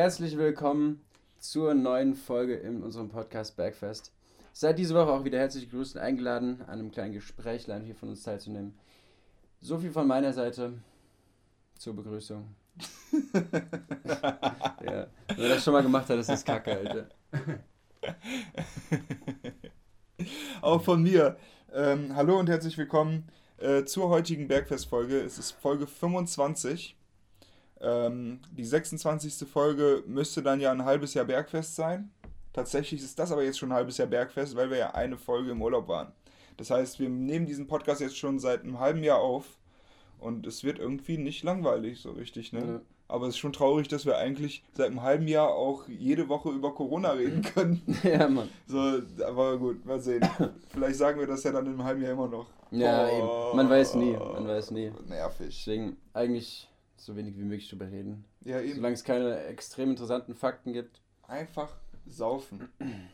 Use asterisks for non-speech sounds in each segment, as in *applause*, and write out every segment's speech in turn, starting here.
herzlich willkommen zur neuen Folge in unserem Podcast Bergfest. Seid diese Woche auch wieder herzlich gegrüßt und eingeladen, an einem kleinen Gesprächlein hier von uns teilzunehmen. So viel von meiner Seite zur Begrüßung. *laughs* ja, wer das schon mal gemacht hat, das ist Kacke, Alter. *laughs* Auch von mir. Ähm, hallo und herzlich willkommen äh, zur heutigen Bergfest-Folge. Es ist Folge 25. Ähm, die 26. Folge müsste dann ja ein halbes Jahr Bergfest sein. Tatsächlich ist das aber jetzt schon ein halbes Jahr Bergfest, weil wir ja eine Folge im Urlaub waren. Das heißt, wir nehmen diesen Podcast jetzt schon seit einem halben Jahr auf und es wird irgendwie nicht langweilig so richtig, ne? Ja. Aber es ist schon traurig, dass wir eigentlich seit einem halben Jahr auch jede Woche über Corona reden können. *laughs* ja, Mann. So, aber gut, mal sehen. Vielleicht sagen wir das ja dann in einem halben Jahr immer noch. Ja, oh, eben. Man weiß nie. Man weiß nie. Nervig. Deswegen eigentlich so wenig wie möglich drüber reden. Ja, eben. Solange es keine extrem interessanten Fakten gibt. Einfach saufen. *clears throat*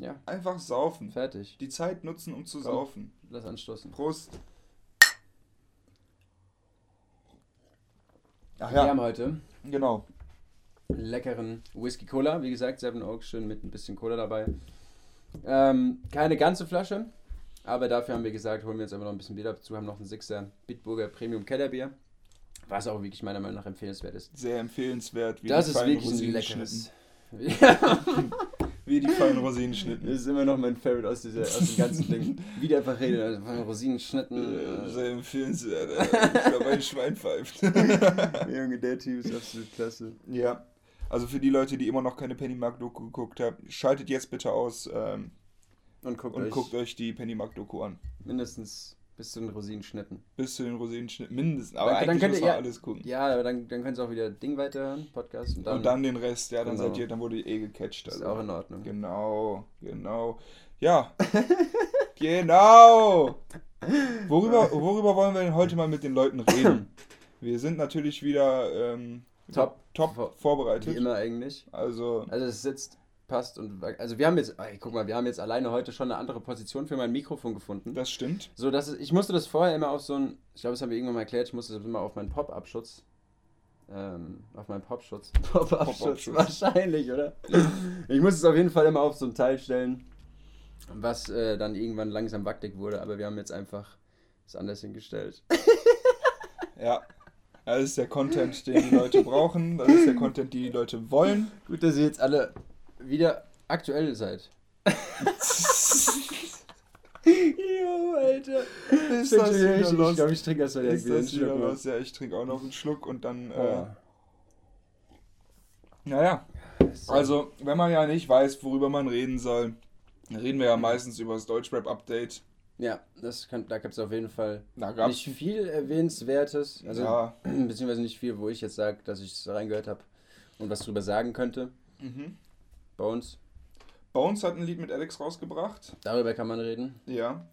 Ja. Einfach saufen. Fertig. Die Zeit nutzen, um zu Komm, saufen. Lass anstoßen. Prost. Ach ja. Wir haben heute. Genau. Leckeren Whisky Cola. Wie gesagt, Seven Oaks schön mit ein bisschen Cola dabei. Ähm, keine ganze Flasche. Aber dafür haben wir gesagt, holen wir uns einfach noch ein bisschen Bier dazu. Haben noch einen Sixer Bitburger Premium Kellerbier. Was auch wirklich meiner Meinung nach empfehlenswert ist. Sehr empfehlenswert. Wie das ist wirklich ein leckeres. Ja. *laughs* Wie die feinen Rosinenschnitten. Das ist immer noch mein Favorite aus, dieser, aus dem ganzen Ding. Wie der einfach redet, also von Rosinenschnitten. Ja, sehr empfehlenswert. Ich glaube, ein Schwein pfeift. *laughs* Junge, der Typ ist absolut klasse. Ja. Also für die Leute, die immer noch keine Pennymark-Doku geguckt haben, schaltet jetzt bitte aus ähm, und, guckt, und euch guckt euch die Pennymark-Doku an. Mindestens bis zu den Rosinenschnitten. Bis zu den Rosinenschnitten, mindestens. Aber dann, eigentlich dann muss man ja, alles gucken. Ja, aber dann, dann könnt ihr auch wieder Ding weiterhören, Podcast. Und dann, und dann den Rest, ja, dann genau. seid ihr, dann wurde ihr eh gecatcht. Also. Ist auch in Ordnung. Genau, genau. Ja, *laughs* genau. Worüber, *laughs* worüber wollen wir denn heute mal mit den Leuten reden? *laughs* Wir sind natürlich wieder ähm, top, top vorbereitet. Wie immer eigentlich. Also, also es sitzt passt. Und also wir haben jetzt, ey, guck mal, wir haben jetzt alleine heute schon eine andere Position für mein Mikrofon gefunden. Das stimmt. So, dass ich musste das vorher immer auf so ein, ich glaube, das haben wir irgendwann mal erklärt, ich musste das immer auf meinen Pop-Up-Schutz. Ähm, auf meinen Pop-Schutz. *laughs* Pop-Up-Schutz, Pop wahrscheinlich, oder? ich musste es auf jeden Fall immer auf so ein Teil stellen, was äh, dann irgendwann langsam wackelig wurde, aber wir haben jetzt einfach es anders hingestellt. *laughs* ja. Das ist der Content, den die Leute brauchen. Das ist der Content, den die Leute wollen. Gut, dass ihr jetzt alle wieder aktuell seid. *laughs* Jo, Alter. Ist das wieder ich, los? Ich glaube, ich trinke erst mal ist das wieder los? Ja, ich trinke auch noch einen Schluck und dann. Äh, oh. Naja. Also, wenn man ja nicht weiß, worüber man reden soll, reden wir ja meistens über das Deutschrap-Update. Ja, das kann, da gibt es auf jeden Fall nicht viel Erwähnenswertes. Also, ja. *clears throat* beziehungsweise nicht viel, wo ich jetzt sage, dass ich es reingehört habe und was drüber sagen könnte. Mhm. Bones. Bones hat ein Lied mit Alex rausgebracht. Darüber kann man reden. Ja.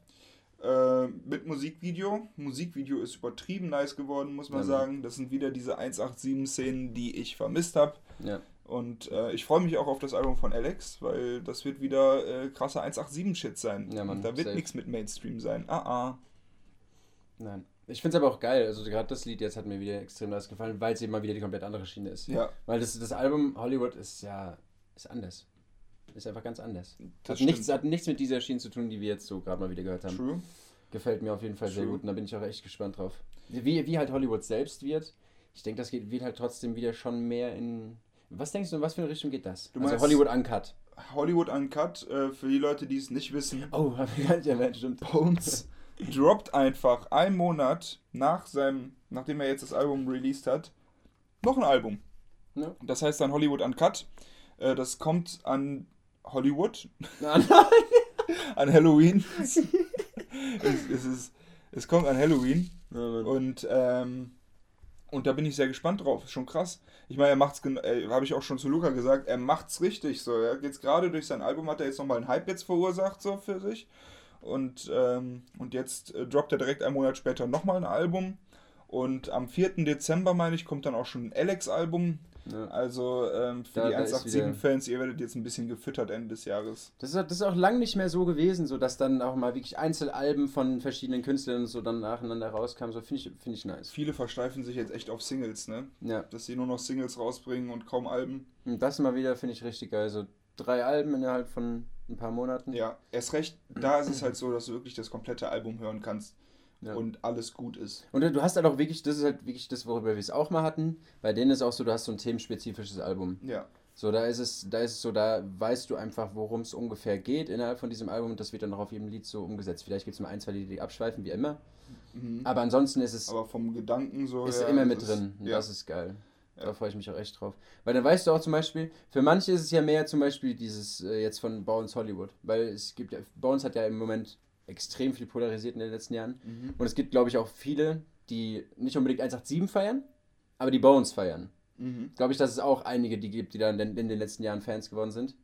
Äh, mit Musikvideo. Musikvideo ist übertrieben nice geworden, muss man ja. sagen. Das sind wieder diese 187-Szenen, die ich vermisst habe. Ja. Und äh, ich freue mich auch auf das Album von Alex, weil das wird wieder äh, krasser 187-Shit sein. Ja, Mann, da wird nichts mit Mainstream sein. Ah, ah. Nein. Ich finde es aber auch geil. Also gerade das Lied jetzt hat mir wieder extrem nice gefallen, weil es eben mal wieder die komplett andere Schiene ist. Ja. Weil das, das Album Hollywood ist ja ist anders. Ist einfach ganz anders. hat nichts, hat nichts mit dieser Schiene zu tun, die wir jetzt so gerade mal wieder gehört haben. True. Gefällt mir auf jeden Fall True. sehr gut und da bin ich auch echt gespannt drauf. Wie, wie halt Hollywood selbst wird. Ich denke, das geht, wird halt trotzdem wieder schon mehr in. Was denkst du, in was für eine Richtung geht das? Du also Hollywood Uncut. Hollywood Uncut, äh, für die Leute, die es nicht wissen. Oh, *laughs* hab ich gar nicht erwähnt, stimmt. Bones droppt einfach einen Monat nach seinem, nachdem er jetzt das Album released hat, noch ein Album. Ja. Das heißt dann Hollywood Uncut. Äh, das kommt an Hollywood. *laughs* Nein. *laughs* an Halloween. es, es, ist, es kommt an Halloween. Und, ähm, und da bin ich sehr gespannt drauf. Ist schon krass. Ich meine, er macht's, äh, habe ich auch schon zu Luca gesagt, er macht's richtig so. Er jetzt gerade durch sein Album hat er jetzt nochmal einen Hype jetzt verursacht, so für sich. Und, ähm, und jetzt äh, droppt er direkt einen Monat später nochmal ein Album. Und am 4. Dezember, meine ich, kommt dann auch schon ein Alex-Album Ja. Also ähm, für da, die 187-Fans, ihr werdet jetzt ein bisschen gefüttert Ende des Jahres. Das ist, das ist auch lang nicht mehr so gewesen, so dass dann auch mal wirklich Einzelalben von verschiedenen Künstlern so dann nacheinander rauskamen. So finde ich, find ich nice. Viele versteifen sich jetzt echt auf Singles, ne? Ja. Dass sie nur noch Singles rausbringen und kaum Alben. Und das mal wieder finde ich richtig geil. So drei Alben innerhalb von ein paar Monaten. Ja, erst recht, da ist es halt so, dass du wirklich das komplette Album hören kannst ja. und alles gut ist. Und du hast halt auch wirklich, das ist halt wirklich das, worüber wir es auch mal hatten. Bei denen ist auch so, du hast so ein themenspezifisches Album. Ja. So, da ist es, da ist es so, da weißt du einfach, worum es ungefähr geht innerhalb von diesem Album und das wird dann auch auf jedem Lied so umgesetzt. Vielleicht gibt es mal ein, zwei Lieder, die abschweifen, wie immer. Mhm. Aber ansonsten ist es. Aber vom Gedanken so. Ist ja, immer mit drin. Ist, ja. Das ist geil. Ja. Da freue ich mich auch echt drauf. Weil dann weißt du auch zum Beispiel, für manche ist es ja mehr zum Beispiel dieses äh, jetzt von Bones Hollywood. Weil es gibt ja, Bones hat ja im Moment extrem viel polarisiert in den letzten Jahren. Mhm. Und es gibt, glaube ich, auch viele, die nicht unbedingt 187 feiern, aber die Bones feiern. Mhm. Glaube ich, dass es auch einige die gibt, die dann in, den letzten Jahren Fans geworden sind.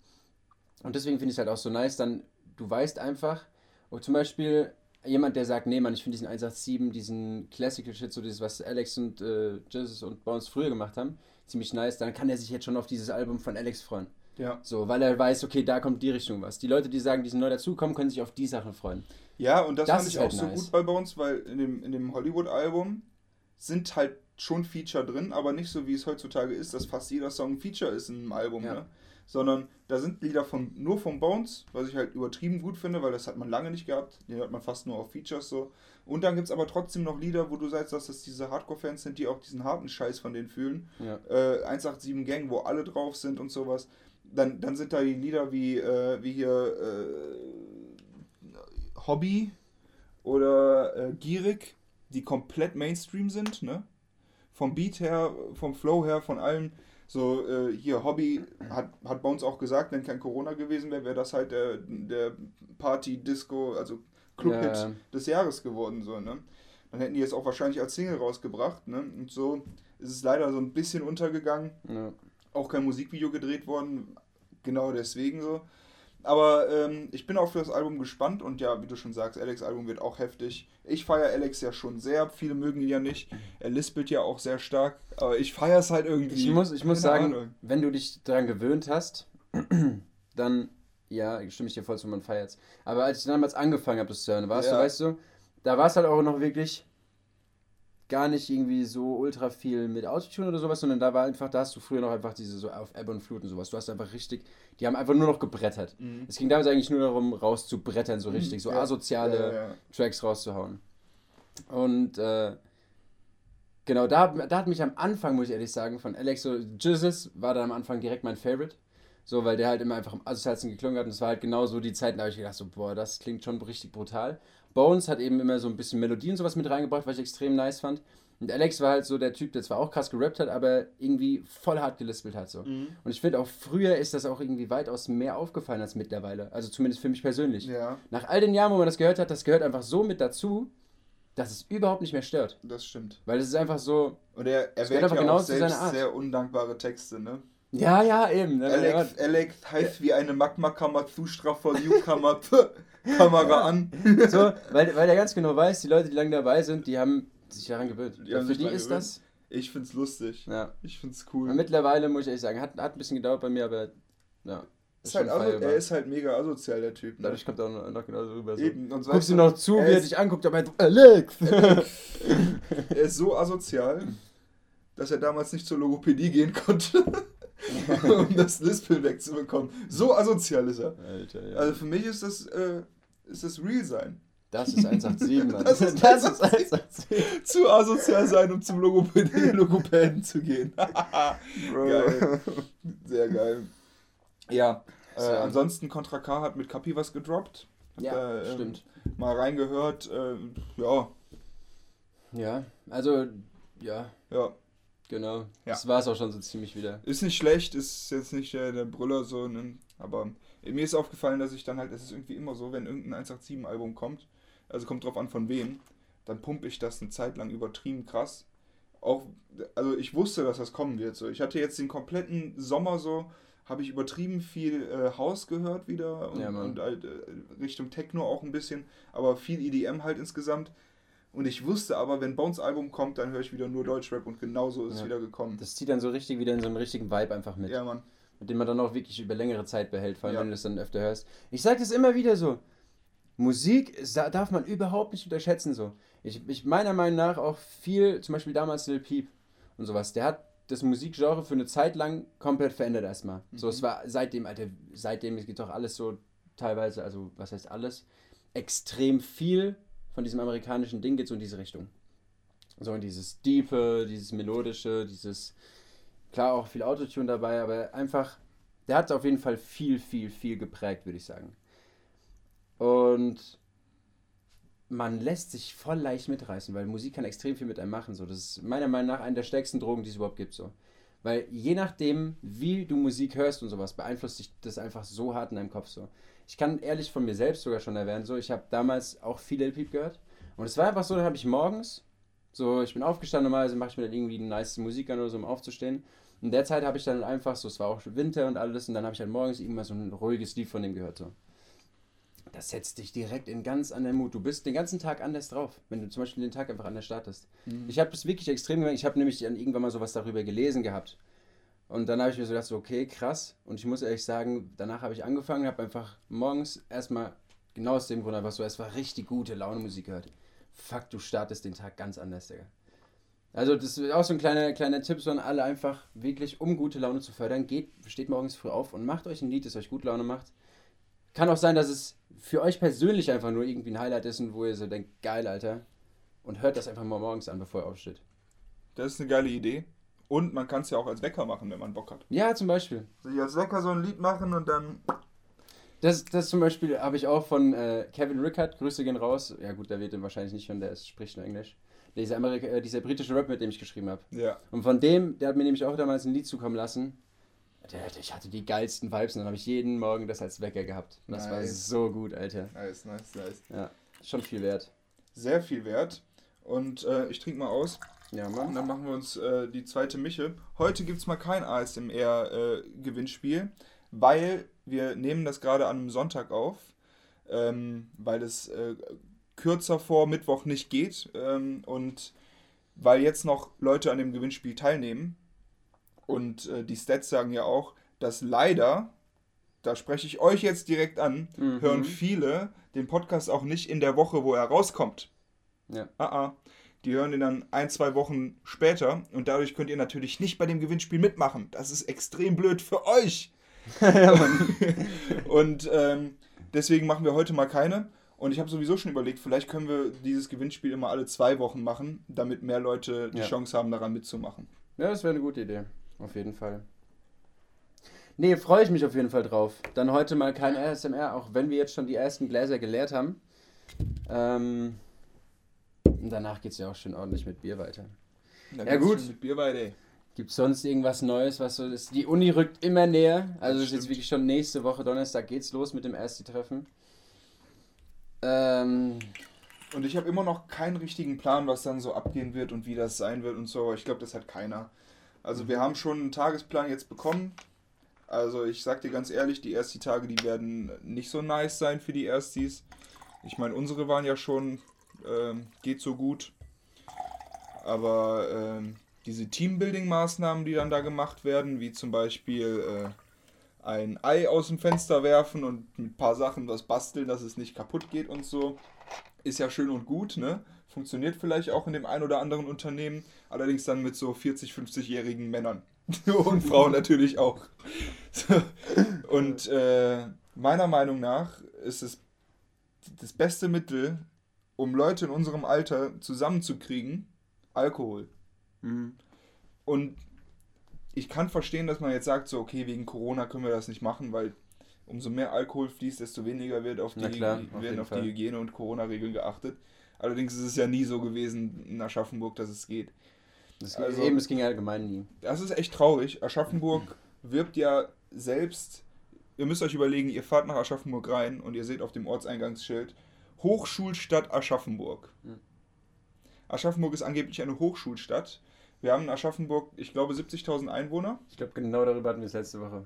Und deswegen finde ich es halt auch so nice, dann, du weißt einfach, und zum Beispiel jemand, der sagt, nee, Mann, ich finde diesen 187, diesen Classical Shit, so dieses, was Alex und äh, Jesus und Bones früher gemacht haben, ziemlich nice, dann kann er sich jetzt schon auf dieses Album von Alex freuen. Ja. So, weil er weiß, okay, da kommt die Richtung was. Die Leute, die sagen, die sind neu dazukommen, können sich auf die Sachen freuen. Ja, und das, das fand ich halt auch nice. so gut bei Bones, weil in dem, in dem Hollywood-Album sind halt schon Feature drin, aber nicht so, wie es heutzutage ist, dass fast jeder Song ein Feature ist in einem Album, ja. ne? Sondern da sind Lieder von, nur von Bones, was ich halt übertrieben gut finde, weil das hat man lange nicht gehabt. Die hört man fast nur auf Features so. Und dann gibt es aber trotzdem noch Lieder, wo du sagst, dass das diese Hardcore-Fans sind, die auch diesen harten Scheiß von denen fühlen. Ja. Äh, 187 Gang, wo alle drauf sind und sowas dann, dann sind da die Lieder wie, äh, wie hier äh, Hobby oder äh, Gierig, die komplett Mainstream sind, ne? Vom Beat her, vom Flow her, von allem. So, äh, hier, Hobby hat, hat bei uns auch gesagt, wenn kein Corona gewesen wäre, wäre das halt der, der Party, Disco, also Club-Hit ja. des Jahres geworden, so, ne? Dann hätten die es auch wahrscheinlich als Single rausgebracht, ne? Und so ist es leider so ein bisschen untergegangen. Ja auch kein Musikvideo gedreht worden, genau deswegen so. Aber ähm, ich bin auch für das Album gespannt und ja, wie du schon sagst, Alex Album wird auch heftig. Ich feiere Alex ja schon sehr, viele mögen ihn ja nicht. Er lispelt ja auch sehr stark, aber ich feiere es halt irgendwie. Ich muss, ich muss sagen, Ahnung. wenn du dich daran gewöhnt hast, *clears throat* dann ja, stimme ich dir voll zu, man feiert es. Aber als ich damals angefangen habe, das zu hören, warst ja. du, weißt du, da war es halt auch noch wirklich gar nicht irgendwie so ultra viel mit Autotune oder sowas, sondern da war einfach, da hast du früher noch einfach diese so auf Ebb und Flut und sowas. Du hast einfach richtig, die haben einfach nur noch gebrettert. Mhm. Es ging damals eigentlich nur darum, rauszubrettern, so mhm. richtig, so ja. asoziale ja, ja, Tracks rauszuhauen. Und äh, genau, da, da hat mich am Anfang, muss ich ehrlich sagen, von Alex so, Jesus war dann am Anfang direkt mein Favorite. So, weil der halt immer einfach am asozialsten geklungen hat und es war halt genau so die Zeit, da habe ich gedacht, so, boah, das klingt schon richtig brutal. Bones hat eben immer so ein bisschen Melodien und sowas mit reingebracht, was ich extrem nice fand. Und Alex war halt so der Typ, der zwar auch krass gerappt hat, aber irgendwie voll hart gelispelt hat. So. Mhm. Und ich finde auch früher ist das auch irgendwie weitaus mehr aufgefallen als mittlerweile. Also zumindest für mich persönlich. Ja. Nach all den Jahren, wo man das gehört hat, das gehört einfach so mit dazu, dass es überhaupt nicht mehr stört. Das stimmt. Weil es ist einfach so. Und er, er wählt ja auch selbst sehr undankbare Texte, ne? Ja, ja, eben. Ne? Alex, Alex heißt wie eine Magmakammer, Zustraffer, Newcomer, *laughs* Kamera an. so, weil, weil er ganz genau weiß, die Leute, die lange dabei sind, die haben sich daran gewöhnt. Die für die ist gewöhnt. das. Ich find's lustig. Ja. Ich find's cool. Und mittlerweile muss ich ehrlich sagen, hat, hat ein bisschen gedauert bei mir, aber ja. Ist halt er ist halt mega asozial, der Typ. Ne? Dadurch kommt er auch noch genauso rüber. So. Eben. Und Guckst du noch zu, wie er dich anguckt, aber er Alex! *laughs* er ist so asozial, *laughs* dass er damals nicht zur Logopädie gehen konnte. *laughs* um das Lispel wegzubekommen. So asozial ist er. Alter, ja. Also für mich ist das, äh, ist das Real sein. Das ist 187, Mann. *laughs* Das ist, das ist 187. Zu asozial sein, um zum Logopäden, *laughs* Logopäden zu gehen. geil. Sehr geil. Ja, äh, ansonsten Contra K hat mit Kapi was gedroppt. Hat ja, da, ähm, stimmt. Mal reingehört. Äh, ja. Ja, also, ja. Ja. Genau. Ja. Das war es auch schon so ziemlich wieder. Ist nicht schlecht, ist jetzt nicht der, der Brüller so, ne? aber mir ist aufgefallen, dass ich dann halt, es ist irgendwie immer so, wenn irgendein 187-Album kommt, also kommt drauf an von wem, dann pumpe ich das eine Zeit lang übertrieben krass. Auch, also ich wusste, dass das kommen wird. So. Ich hatte jetzt den kompletten Sommer so, habe ich übertrieben viel äh, House gehört wieder und, ja, und halt, äh, Richtung Techno auch ein bisschen, aber viel EDM halt insgesamt. Und ich wusste aber, wenn Bones Album kommt, dann höre ich wieder nur Deutschrap und genauso ist ja. es wieder gekommen. Das zieht dann so richtig wieder in so einen richtigen Vibe einfach mit. Ja, Mann. Mit dem man dann auch wirklich über längere Zeit behält, vor allem ja. wenn du das dann öfter hörst. Ich sage das immer wieder so. Musik darf man überhaupt nicht unterschätzen so. Ich, ich meiner Meinung nach auch viel, zum Beispiel damals Lil Peep und sowas, der hat das Musikgenre für eine Zeit lang komplett verändert erstmal. Mhm. So, es war seitdem, Alter, seitdem es geht doch alles so teilweise, also was heißt alles, extrem viel von diesem amerikanischen Ding geht so in diese Richtung. So in dieses Diepe, dieses Melodische, dieses, klar auch viel Autotune dabei, aber einfach, der hat auf jeden Fall viel, viel, viel geprägt, würde ich sagen. Und man lässt sich voll leicht mitreißen, weil Musik kann extrem viel mit einem machen. So. Das ist meiner Meinung nach eine der stärksten Drogen, die es überhaupt gibt. So. Weil je nachdem, wie du Musik hörst und sowas, beeinflusst dich das einfach so hart in deinem Kopf. So. Ich kann ehrlich von mir selbst sogar schon erwähnen, so, ich habe damals auch viel Lil Peep gehört. Und es war einfach so, dann habe ich morgens, so, ich bin aufgestanden, normalerweise mache ich mir dann irgendwie eine nice Musik an oder so, um aufzustehen. In der Zeit habe ich dann einfach so, es war auch Winter und alles, und dann habe ich halt morgens irgendwann so ein ruhiges Lied von dem gehört. So das setzt dich direkt in ganz anderen Mut. Du bist den ganzen Tag anders drauf, wenn du zum Beispiel den Tag einfach anders startest. Mhm. Ich habe das wirklich extrem gemerkt. Ich habe nämlich irgendwann mal sowas darüber gelesen gehabt. Und dann habe ich mir so gedacht, so, okay, krass. Und ich muss ehrlich sagen, danach habe ich angefangen, habe einfach morgens erstmal, genau aus dem Grund einfach so, es war richtig gute Laune Musik gehört. Fuck, du startest den Tag ganz anders, Digga. Also das ist auch so ein kleiner, kleiner Tipp, sondern alle einfach wirklich, um gute Laune zu fördern, geht, steht morgens früh auf und macht euch ein Lied, das euch gut Laune macht. Kann auch sein, dass es für euch persönlich einfach nur irgendwie ein Highlight ist und wo ihr so denkt, geil, Alter. Und hört das einfach mal morgens an, bevor ihr aufsteht. Das ist eine geile Idee. Und man kann es ja auch als Wecker machen, wenn man Bock hat. Ja, zum Beispiel. Sich als Wecker so ein Lied machen und dann. Das, das zum Beispiel habe ich auch von äh, Kevin Rickard. Grüße gehen raus. Ja, gut, der wird den wahrscheinlich nicht hören, der ist, spricht nur Englisch. Dieser, Amerika äh, dieser britische Rap, mit dem ich geschrieben habe. Ja. Und von dem, der hat mir nämlich auch damals ein Lied zukommen lassen ich hatte die geilsten Vibes und dann habe ich jeden Morgen das als Wecker gehabt. Und das nice. war so gut, Alter. Nice, nice, nice. Ja, schon viel wert. Sehr viel wert. Und äh, ich trinke mal aus. Ja, Mann. Und dann machen wir uns äh, die zweite Mische. Heute gibt es mal kein ASMR-Gewinnspiel, äh, weil wir nehmen das gerade an einem Sonntag auf, ähm, weil es äh, kürzer vor Mittwoch nicht geht ähm, und weil jetzt noch Leute an dem Gewinnspiel teilnehmen, und äh, die Stats sagen ja auch, dass leider, da spreche ich euch jetzt direkt an, mhm. hören viele den Podcast auch nicht in der Woche, wo er rauskommt. Ja. Ah, ah. Die hören ihn dann ein, zwei Wochen später und dadurch könnt ihr natürlich nicht bei dem Gewinnspiel mitmachen. Das ist extrem blöd für euch. *laughs* ja, *laughs* und ähm, deswegen machen wir heute mal keine. Und ich habe sowieso schon überlegt, vielleicht können wir dieses Gewinnspiel immer alle zwei Wochen machen, damit mehr Leute die ja. Chance haben, daran mitzumachen. Ja, das wäre eine gute Idee. Auf jeden Fall. Nee, freue ich mich auf jeden Fall drauf. Dann heute mal kein ASMR, auch wenn wir jetzt schon die ersten Gläser geleert haben. Ähm, und danach geht es ja auch schön ordentlich mit Bier weiter. Dann ja gut. Mit Bier weiter. Gibt es sonst irgendwas Neues, was so ist? Die Uni rückt immer näher. Also ist jetzt wirklich schon nächste Woche Donnerstag geht's los mit dem ersten Treffen. Ähm, und ich habe immer noch keinen richtigen Plan, was dann so abgehen wird und wie das sein wird und so. Ich glaube, das hat keiner. Also wir haben schon einen Tagesplan jetzt bekommen. Also ich sag dir ganz ehrlich, die ersten Tage, die werden nicht so nice sein für die Erstis. Ich meine, unsere waren ja schon, ähm, geht so gut. Aber ähm, diese Teambuilding-Maßnahmen, die dann da gemacht werden, wie zum Beispiel äh, ein Ei aus dem Fenster werfen und ein paar Sachen was basteln, dass es nicht kaputt geht und so, ist ja schön und gut, ne? Funktioniert vielleicht auch in dem ein oder anderen Unternehmen, allerdings dann mit so 40, 50-jährigen Männern. *laughs* und Frauen natürlich auch. *laughs* und äh, meiner Meinung nach ist es das beste Mittel, um Leute in unserem Alter zusammenzukriegen, Alkohol. Mhm. Und ich kann verstehen, dass man jetzt sagt, so, okay, wegen Corona können wir das nicht machen, weil umso mehr Alkohol fließt, desto weniger wird auf die, klar, werden auf die Hygiene- und Corona-Regeln geachtet. Allerdings ist es ja nie so gewesen in Aschaffenburg, dass es geht. Das also, eben, es ging allgemein nie. Das ist echt traurig. Aschaffenburg wirbt ja selbst. Ihr müsst euch überlegen, ihr fahrt nach Aschaffenburg rein und ihr seht auf dem Ortseingangsschild Hochschulstadt Aschaffenburg. Hm. Aschaffenburg ist angeblich eine Hochschulstadt. Wir haben in Aschaffenburg, ich glaube, 70.000 Einwohner. Ich glaube, genau darüber hatten wir es letzte Woche.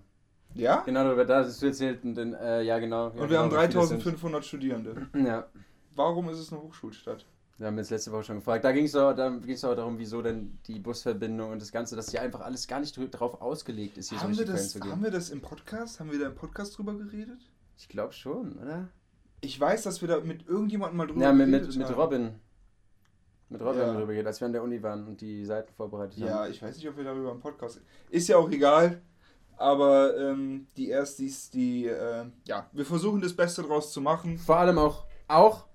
Ja? Genau darüber, da ist du erzählt. Und äh, ja, genau. Ja, und wir genau, haben 3500 Studierende. *clears throat* Ja. Warum ist es eine Hochschulstadt? Wir haben jetzt letzte Woche schon gefragt. Da ging es auch, auch darum, wieso denn die Busverbindung und das Ganze, dass hier einfach alles gar nicht darauf ausgelegt ist, hier haben so wir das, zu gehen. Haben wir das im Podcast? Haben wir da im Podcast drüber geredet? Ich glaube schon, oder? Ich weiß, dass wir da mit irgendjemandem mal drüber ja, mit, mit, mit Robin. Mit Robin ja. haben wir drüber geredet, als wir an der Uni waren und die Seiten vorbereitet haben. Ja, ich weiß nicht, ob wir darüber im Podcast. Ist ja auch egal. Aber ähm, die Erstis, die, äh, ja, wir versuchen das Beste draus zu machen. Vor allem auch, auch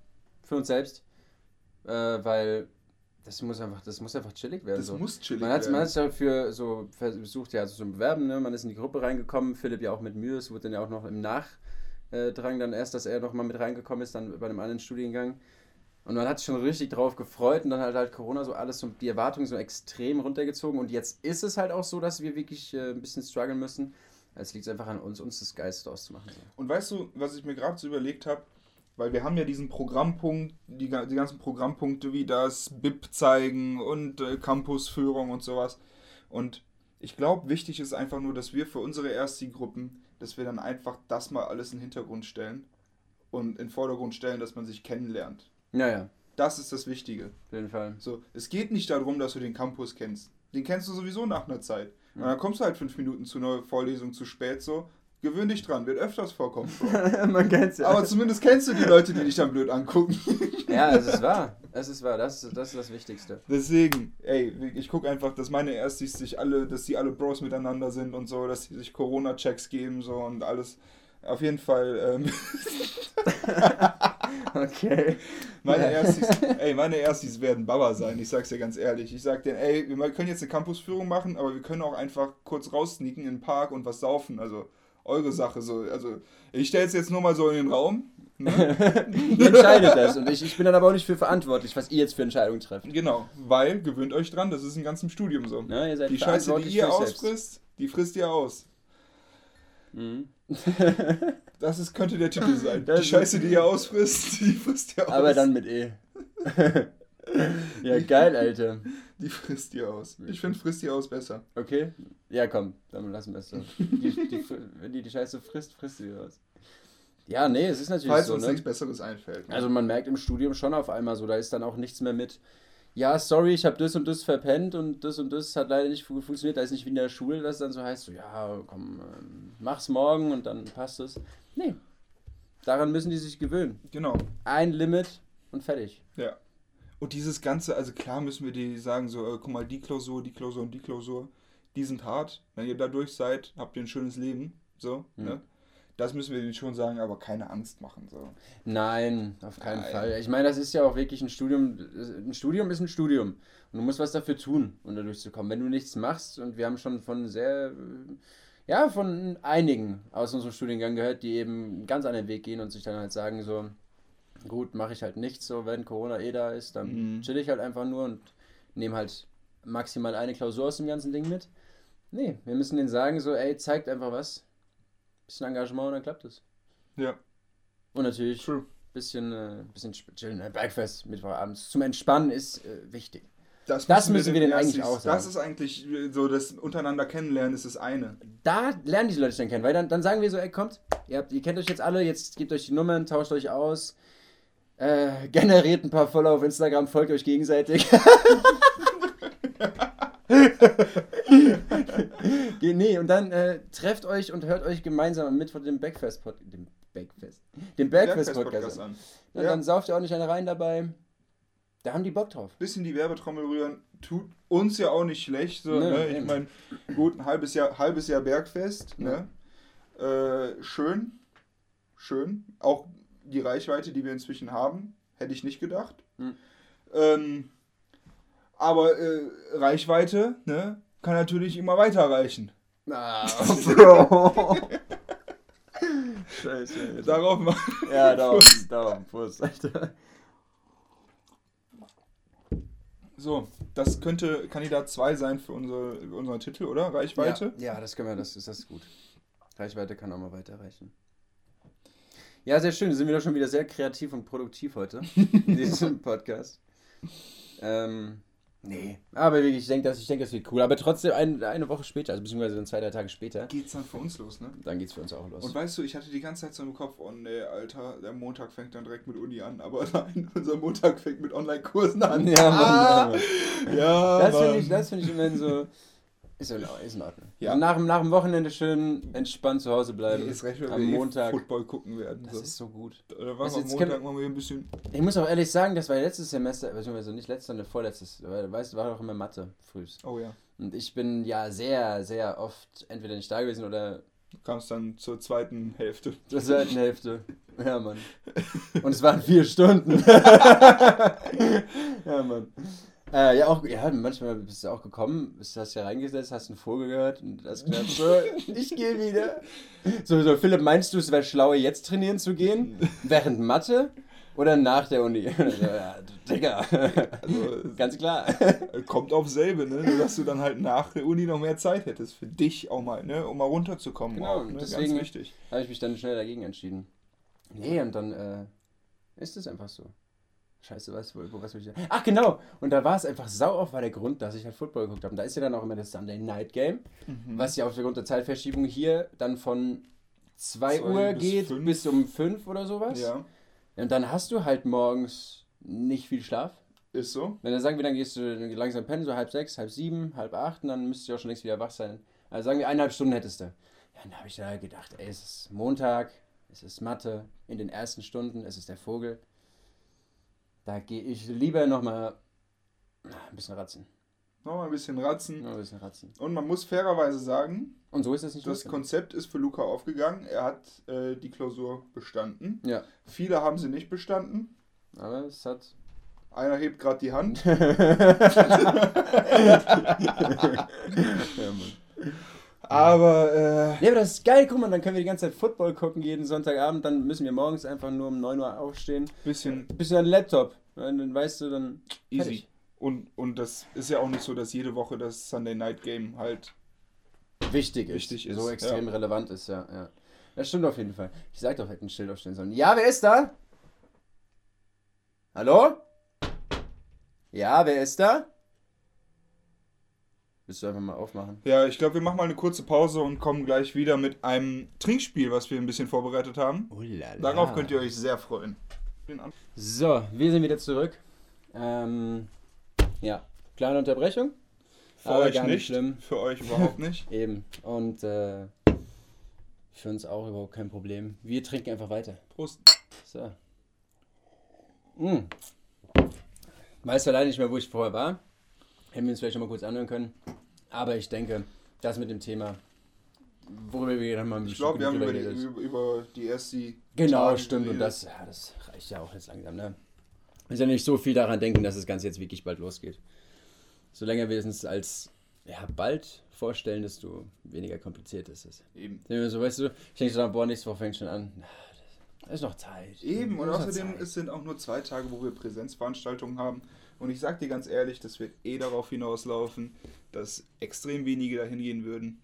für uns selbst. Äh, weil das muss einfach, das muss einfach chillig werden. Das so. muss chillig man werden. Man hat sich dafür so versucht, ja, so zu bewerben, ne? Man ist in die Gruppe reingekommen, Philipp ja auch mit Mühe, es wurde dann ja auch noch im Nachdrang dann erst, dass er nochmal mit reingekommen ist, dann bei einem anderen Studiengang. Und man hat sich schon richtig drauf gefreut und dann hat halt Corona so alles so die Erwartungen so extrem runtergezogen. Und jetzt ist es halt auch so, dass wir wirklich äh, ein bisschen strugglen müssen. Es liegt einfach an uns, uns das Geiste auszumachen. Und weißt du, was ich mir gerade so überlegt habe? Weil wir haben ja diesen Programmpunkt, die, die ganzen Programmpunkte wie das BIP zeigen und äh, Campusführung und sowas. Und ich glaube, wichtig ist einfach nur, dass wir für unsere Ersti-Gruppen, dass wir dann einfach das mal alles in den Hintergrund stellen und in den Vordergrund stellen, dass man sich kennenlernt. Ja, ja. Das ist das Wichtige. Auf jeden Fall. So, es geht nicht darum, dass du den Campus kennst. Den kennst du sowieso nach einer Zeit. Und dann kommst du halt fünf Minuten zu einer Vorlesung zu spät so. Gewöhn dich dran, wird öfters vorkommen. *laughs* Man kennt's ja. Aber zumindest kennst du die Leute, die dich dann blöd angucken. *laughs* ja, es ist wahr. Es ist wahr. Das, das ist das Wichtigste. Deswegen, ey, ich gucke einfach, dass meine Erstis sich alle, dass die alle Bros miteinander sind und so, dass sie sich Corona-Checks geben so und alles. Auf jeden Fall. Ähm *laughs* okay. Meine Erstis, ey, meine Erstis werden Baba sein, ich sag's dir ganz ehrlich. Ich sag denen, ey, wir können jetzt eine Campusführung machen, aber wir können auch einfach kurz raussneaken in den Park und was saufen. Also eure Sache so. Also ich stelle es jetzt nur mal so in den Raum. *laughs* Ne? ihr entscheidet das und ich, ich bin dann aber auch nicht für verantwortlich, was ihr jetzt für Entscheidungen trefft. Genau, weil gewöhnt euch dran, das ist im ganzen Studium so. Ja, ihr seid die Scheiße, die ihr ausfrisst, die frisst ihr aus. Mhm. *laughs* das ist, könnte der Titel sein. Das die Scheiße, die ihr ausfrisst, *laughs* die frisst ihr aus. Aber dann mit E. *laughs* ja, geil, Alter. Die frisst ihr aus. Ich finde frisst ihr aus besser. Okay? Ja, komm, dann lassen wir es so. Die, die, wenn die die Scheiße frisst, frisst sie aus. Ja, nee, es ist natürlich Falls so. Falls uns ne? nichts Besseres einfällt. Ne? Also man merkt im Studium schon auf einmal so, da ist dann auch nichts mehr mit, ja, sorry, ich habe das und das verpennt und das und das hat leider nicht funktioniert. Da ist nicht wie in der Schule, dass dann so heißt, so, ja, komm, ähm, mach's morgen und dann passt es. Nee. Daran müssen die sich gewöhnen. Genau. Ein Limit und fertig. Ja. Und dieses Ganze, also klar müssen wir die sagen, so, äh, guck mal, die Klausur, die Klausur und die Klausur, die sind hart. Wenn ihr da durch seid, habt ihr ein schönes Leben. So, mhm. ne? Das müssen wir denen schon sagen, aber keine Angst machen. So. Nein, auf keinen Nein. Fall. Ich meine, das ist ja auch wirklich ein Studium. Ein Studium ist ein Studium. Und du musst was dafür tun, um da durchzukommen. Wenn du nichts machst, und wir haben schon von sehr, ja, von einigen aus unserem Studiengang gehört, die eben einen ganz anderen Weg gehen und sich dann halt sagen, so, gut, mache ich halt nichts, so, wenn Corona eh da ist, dann mhm. chill ich halt einfach nur und nehme halt maximal eine Klausur aus dem ganzen Ding mit. Nee, wir müssen denen sagen, so, ey, zeigt einfach was bisschen Engagement und dann klappt es. Ja. Und natürlich ein bisschen, äh, bisschen chillen. Äh, Bergfest Mittwochabends zum Entspannen ist äh, wichtig. Das, das müssen wir, wir denn eigentlich auch sagen. Das ist eigentlich so, das untereinander kennenlernen ist das eine. Da lernen die Leute dann kennen, weil dann, dann sagen wir so, ey, kommt, ihr, habt, ihr kennt euch jetzt alle, jetzt gebt euch die Nummern, tauscht euch aus, äh, generiert ein paar Follower auf Instagram, folgt euch gegenseitig. nee, und dann äh, trefft euch und hört euch gemeinsam am Mittwoch den Backfest Podcast. Dem Backfest. Den Backfest Podcast an. Ja. Dann sauft ihr auch nicht eine rein dabei. Da haben die Bock drauf. Bisschen die Werbetrommel rühren, tut uns ja auch nicht schlecht. So, ne, ne? Ich meine, gut, ein halbes Jahr, halbes Jahr Bergfest. Ja. Ne? Äh, schön. Schön. Auch die Reichweite, die wir inzwischen haben, hätte ich nicht gedacht. Hm. Ähm, aber äh, Reichweite ne, kann natürlich immer weiter reichen. Ah, *laughs* Bro. *laughs* Scheiße. Darauf mal. Ja, *laughs* darauf, darauf, Prost, Alter. So, das könnte Kandidat 2 sein für unsere, unseren Titel, oder? Reichweite? Ja, ja, das können wir, das ist das gut. Reichweite kann auch mal weiterreichen. Ja, sehr schön. Sind wir doch schon wieder sehr kreativ und produktiv heute in diesem *laughs* Podcast. Ähm, Nee, aber wirklich, ich denke, das, denk, das wird cool. Aber trotzdem ein, eine Woche später, also beziehungsweise dann zwei, drei Tage später. Geht's dann für uns los, ne? Dann geht's für uns auch los. Und weißt du, ich hatte die ganze Zeit so im Kopf, oh ne, Alter, der Montag fängt dann direkt mit Uni an. Aber *laughs* nein, unser Montag fängt mit Online-Kursen an. Ja, Mann, ah, ja, *laughs* ja, Das finde ich, find ich immer so. Ist in, ist in Ordnung. Ja. nach, nach dem Wochenende schön entspannt zu Hause bleiben. Nee, ist recht, wenn am wir eh Montag. Football gucken werden. Das so. ist so gut. Da war also am Montag mal ein bisschen. Ich muss auch ehrlich sagen, das war letztes Semester, beziehungsweise nicht letztes, sondern vorletztes. Weißt du, war doch immer Mathe frühst. Oh ja. Und ich bin ja sehr, sehr oft entweder nicht da gewesen oder. Du kamst dann zur zweiten Hälfte. Zur zweiten *laughs* Hälfte. Ja, Mann. Und es waren vier Stunden. *laughs* ja, Mann. Äh, ja, auch, ja, manchmal bist du auch gekommen, bist, hast ja reingesetzt, hast einen Vogel gehört und hast gesagt, so, *laughs* ich gehe wieder. So, so, Philipp, meinst du, es wäre schlauer, jetzt trainieren zu gehen? Während Mathe? Oder nach der Uni? *laughs* Also, ja, Digga. Also, *laughs* Ganz klar. Kommt auf selbe, ne? Nur, dass du dann halt nach der Uni noch mehr Zeit hättest. Für dich auch mal, ne? Um mal runterzukommen. Genau, auch, ne? deswegen habe ich mich dann schnell dagegen entschieden. Nee, und dann äh, ist es einfach so. Scheiße, was, wo, was will ich da? Ach, genau. Und da war es einfach sau auf, war der Grund, dass ich halt Football geguckt habe. Und da ist ja dann auch immer das Sunday Night Game, mhm. was ja aufgrund der Zeitverschiebung hier dann von 2 Uhr bis geht fünf. bis um 5 oder sowas. Ja. Und dann hast du halt morgens nicht viel Schlaf. Ist so. Wenn dann sagen wir, dann gehst du langsam pennen, so halb sechs, halb sieben, halb acht, und dann müsstest du auch schon längst wieder wach sein. Also sagen wir, eineinhalb Stunden hättest du. Ja, dann habe ich da gedacht, ey, es ist Montag, es ist Mathe, in den ersten Stunden, es ist der Vogel da gehe ich lieber nochmal ein bisschen ratzen. Nochmal ein bisschen ratzen. Noch ein bisschen ratzen. Und man muss fairerweise sagen, und so ist es nicht das Konzept ist für Luca aufgegangen. Er hat äh, die Klausur bestanden. Ja. Viele haben sie nicht bestanden. Aber es hat. Einer hebt gerade die Hand. *laughs* *laughs* ja. Aber, äh. Ja, aber das ist geil, guck mal, dann können wir die ganze Zeit Football gucken jeden Sonntagabend, dann müssen wir morgens einfach nur um 9 Uhr aufstehen. Bisschen. Bisschen an Laptop. Dann weißt du, dann. Easy. Fertig. Und, und das ist ja auch nicht so, dass jede Woche das Sunday Night Game halt wichtig ist. Wichtig ist. So extrem ja. relevant ist, ja, ja. Das stimmt auf jeden Fall. Ich sag doch, hätte ein Schild aufstellen sollen. Ja, wer ist da? Hallo? Ja, wer ist da? Willst du einfach mal aufmachen? Ja, ich glaube, wir machen mal eine kurze Pause und kommen gleich wieder mit einem Trinkspiel, was wir ein bisschen vorbereitet haben. Oh Darauf könnt ihr euch sehr freuen. So, wir sind wieder zurück. Ähm, ja, kleine Unterbrechung. Für aber euch gar nicht, nicht schlimm. Für euch überhaupt nicht. *laughs* Eben. Und äh, für uns auch überhaupt kein Problem. Wir trinken einfach weiter. Prost. So. Mm. Weißt du leider nicht mehr, wo ich vorher war. Hätten wir uns vielleicht noch mal kurz anhören können. Aber ich denke, das mit dem Thema, worüber wir dann mal ein bisschen Ich glaube, wir haben über die, über, über die erste. Genau, Tage stimmt. Und das, ja, das reicht ja auch jetzt langsam. Ne? ist ja nicht so viel daran denken, dass das Ganze jetzt wirklich bald losgeht. So länger wir es als ja, bald vorstellen, desto weniger kompliziert ist es. Eben. So, weißt du, ich denke so, boah, nächste Woche fängt schon an. Da ist noch Zeit. Eben, und außerdem es sind auch nur zwei Tage, wo wir Präsenzveranstaltungen haben. Und ich sag dir ganz ehrlich, das wird eh darauf hinauslaufen, dass extrem wenige dahin gehen würden.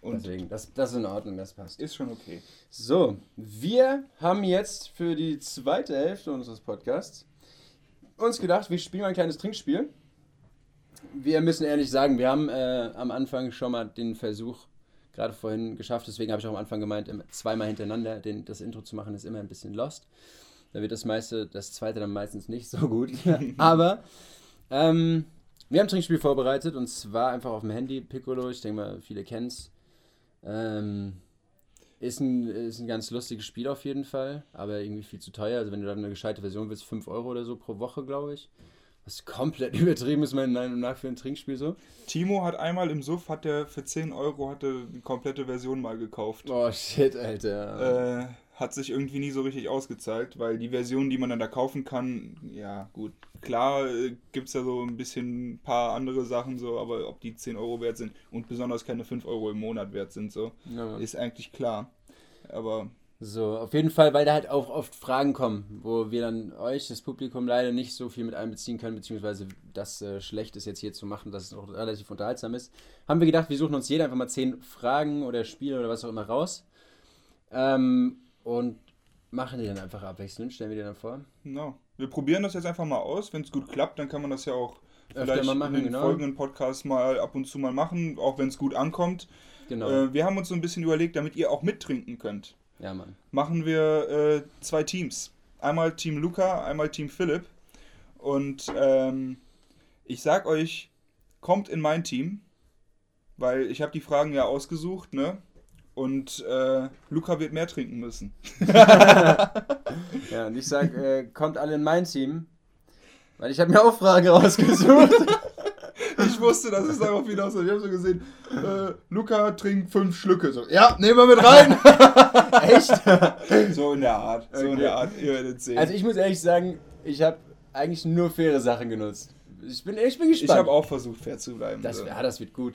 Und Deswegen, das, das ist in Ordnung, das passt. Ist schon okay. So, wir haben jetzt für die zweite Hälfte unseres Podcasts uns gedacht, wir spielen mal ein kleines Trinkspiel. Wir müssen ehrlich sagen, wir haben äh, am Anfang schon mal den Versuch gerade vorhin geschafft. Deswegen habe ich auch am Anfang gemeint, zweimal hintereinander den, das Intro zu machen, ist immer ein bisschen lost. Da wird das meiste, das zweite dann meistens nicht so gut. *laughs* Aber ähm, wir haben ein Trinkspiel vorbereitet und zwar einfach auf dem Handy, Piccolo, ich denke mal, viele kennen es. Ähm, ist ein, ist ein ganz lustiges Spiel auf jeden Fall, aber irgendwie viel zu teuer. Also wenn du dann eine gescheite Version willst, 5 Euro oder so pro Woche, glaube ich. Was komplett *laughs* übertrieben ist, meiner Meinung nach, für ein Trinkspiel so. Timo hat einmal im Suff, hat der für 10 Euro hatte die komplette Version mal gekauft. Oh shit, Alter. Äh, hat sich irgendwie nie so richtig ausgezeigt, weil die Version, die man dann da kaufen kann, ja gut, klar äh, gibt es da so ein bisschen ein paar andere Sachen so, aber ob die 10 Euro wert sind und besonders keine 5 Euro im Monat wert sind, so, ja. ist eigentlich klar. Aber so, auf jeden Fall, weil da halt auch oft Fragen kommen, wo wir dann euch, das Publikum, leider nicht so viel mit einbeziehen können, beziehungsweise das äh, schlecht ist jetzt hier zu machen, dass es auch relativ unterhaltsam ist. Haben wir gedacht, wir suchen uns jeder einfach mal 10 Fragen oder Spiele oder was auch immer raus. Ähm, und machen die dann einfach abwechselnd, stellen wir die dann vor. Genau. Wir probieren das jetzt einfach mal aus. Wenn es gut klappt, dann kann man das ja auch vielleicht mal machen, in den genau. folgenden Podcasts mal ab und zu mal machen, auch wenn es gut ankommt. Genau. Äh, wir haben uns so ein bisschen überlegt, damit ihr auch mittrinken könnt. Ja, Mann. Machen wir äh, zwei Teams. Einmal Team Luca, einmal Team Philipp. Und ähm, ich sag euch, kommt in mein Team, weil ich habe die Fragen ja ausgesucht, ne? Und äh, Luca wird mehr trinken müssen. *laughs* ja, und ich sag, äh, kommt alle in mein Team, weil ich habe mir auch Fragen rausgesucht. *laughs* ich wusste, dass es darauf hinaus Ich habe so gesehen, äh, Luca trinkt fünf Schlücke. So, ja, nehmen wir mit rein. *laughs* Echt? so in der Art. So okay. in der Art. Ihr werdet sehen. Also ich muss ehrlich sagen, ich habe eigentlich nur faire Sachen genutzt. Ich bin, ich bin gespannt. Ich habe auch versucht, fair zu bleiben. Das, ja, das wird gut.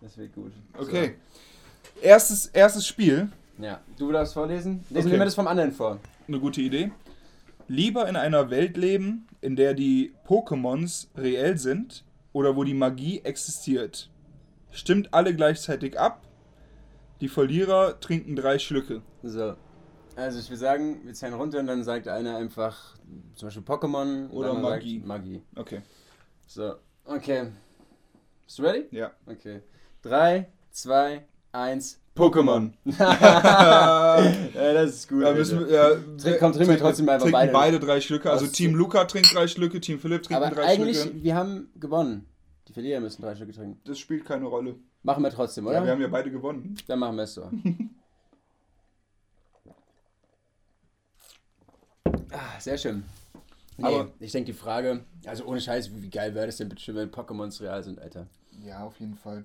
Das wird gut. Okay. So. Erstes, erstes Spiel. Ja, du darfst vorlesen. Lesen okay. wir das vom anderen vor. Eine gute Idee. Lieber in einer Welt leben, in der die Pokémons reell sind oder wo die Magie existiert. Stimmt alle gleichzeitig ab. Die Verlierer trinken drei Schlücke. So. Also ich würde sagen, wir zählen runter und dann sagt einer einfach zum Beispiel Pokémon oder Magie. Magie. Okay. So, okay. Bist du ready? Ja. Okay. 3, 2, 1, Pokémon. *laughs* ja, das ist gut. Ja, müssen, ja, Trink, kommt trinken wir trotzdem einfach beide. beide drei Schlücke. Also Team Luca trinkt drei Schlücke, Team Philipp trinkt Aber drei eigentlich, Schlücke. wir haben gewonnen. Die Verlierer müssen drei Schlücke trinken. Das spielt keine Rolle. Machen wir trotzdem, oder? Ja, wir haben ja beide gewonnen. Dann machen wir es so. *laughs* ah, sehr schön. Nee, Aber ich denke, die Frage, also ohne Scheiß, wie geil wäre das denn bitte, wenn Pokémons real sind, Alter? Ja, auf jeden Fall.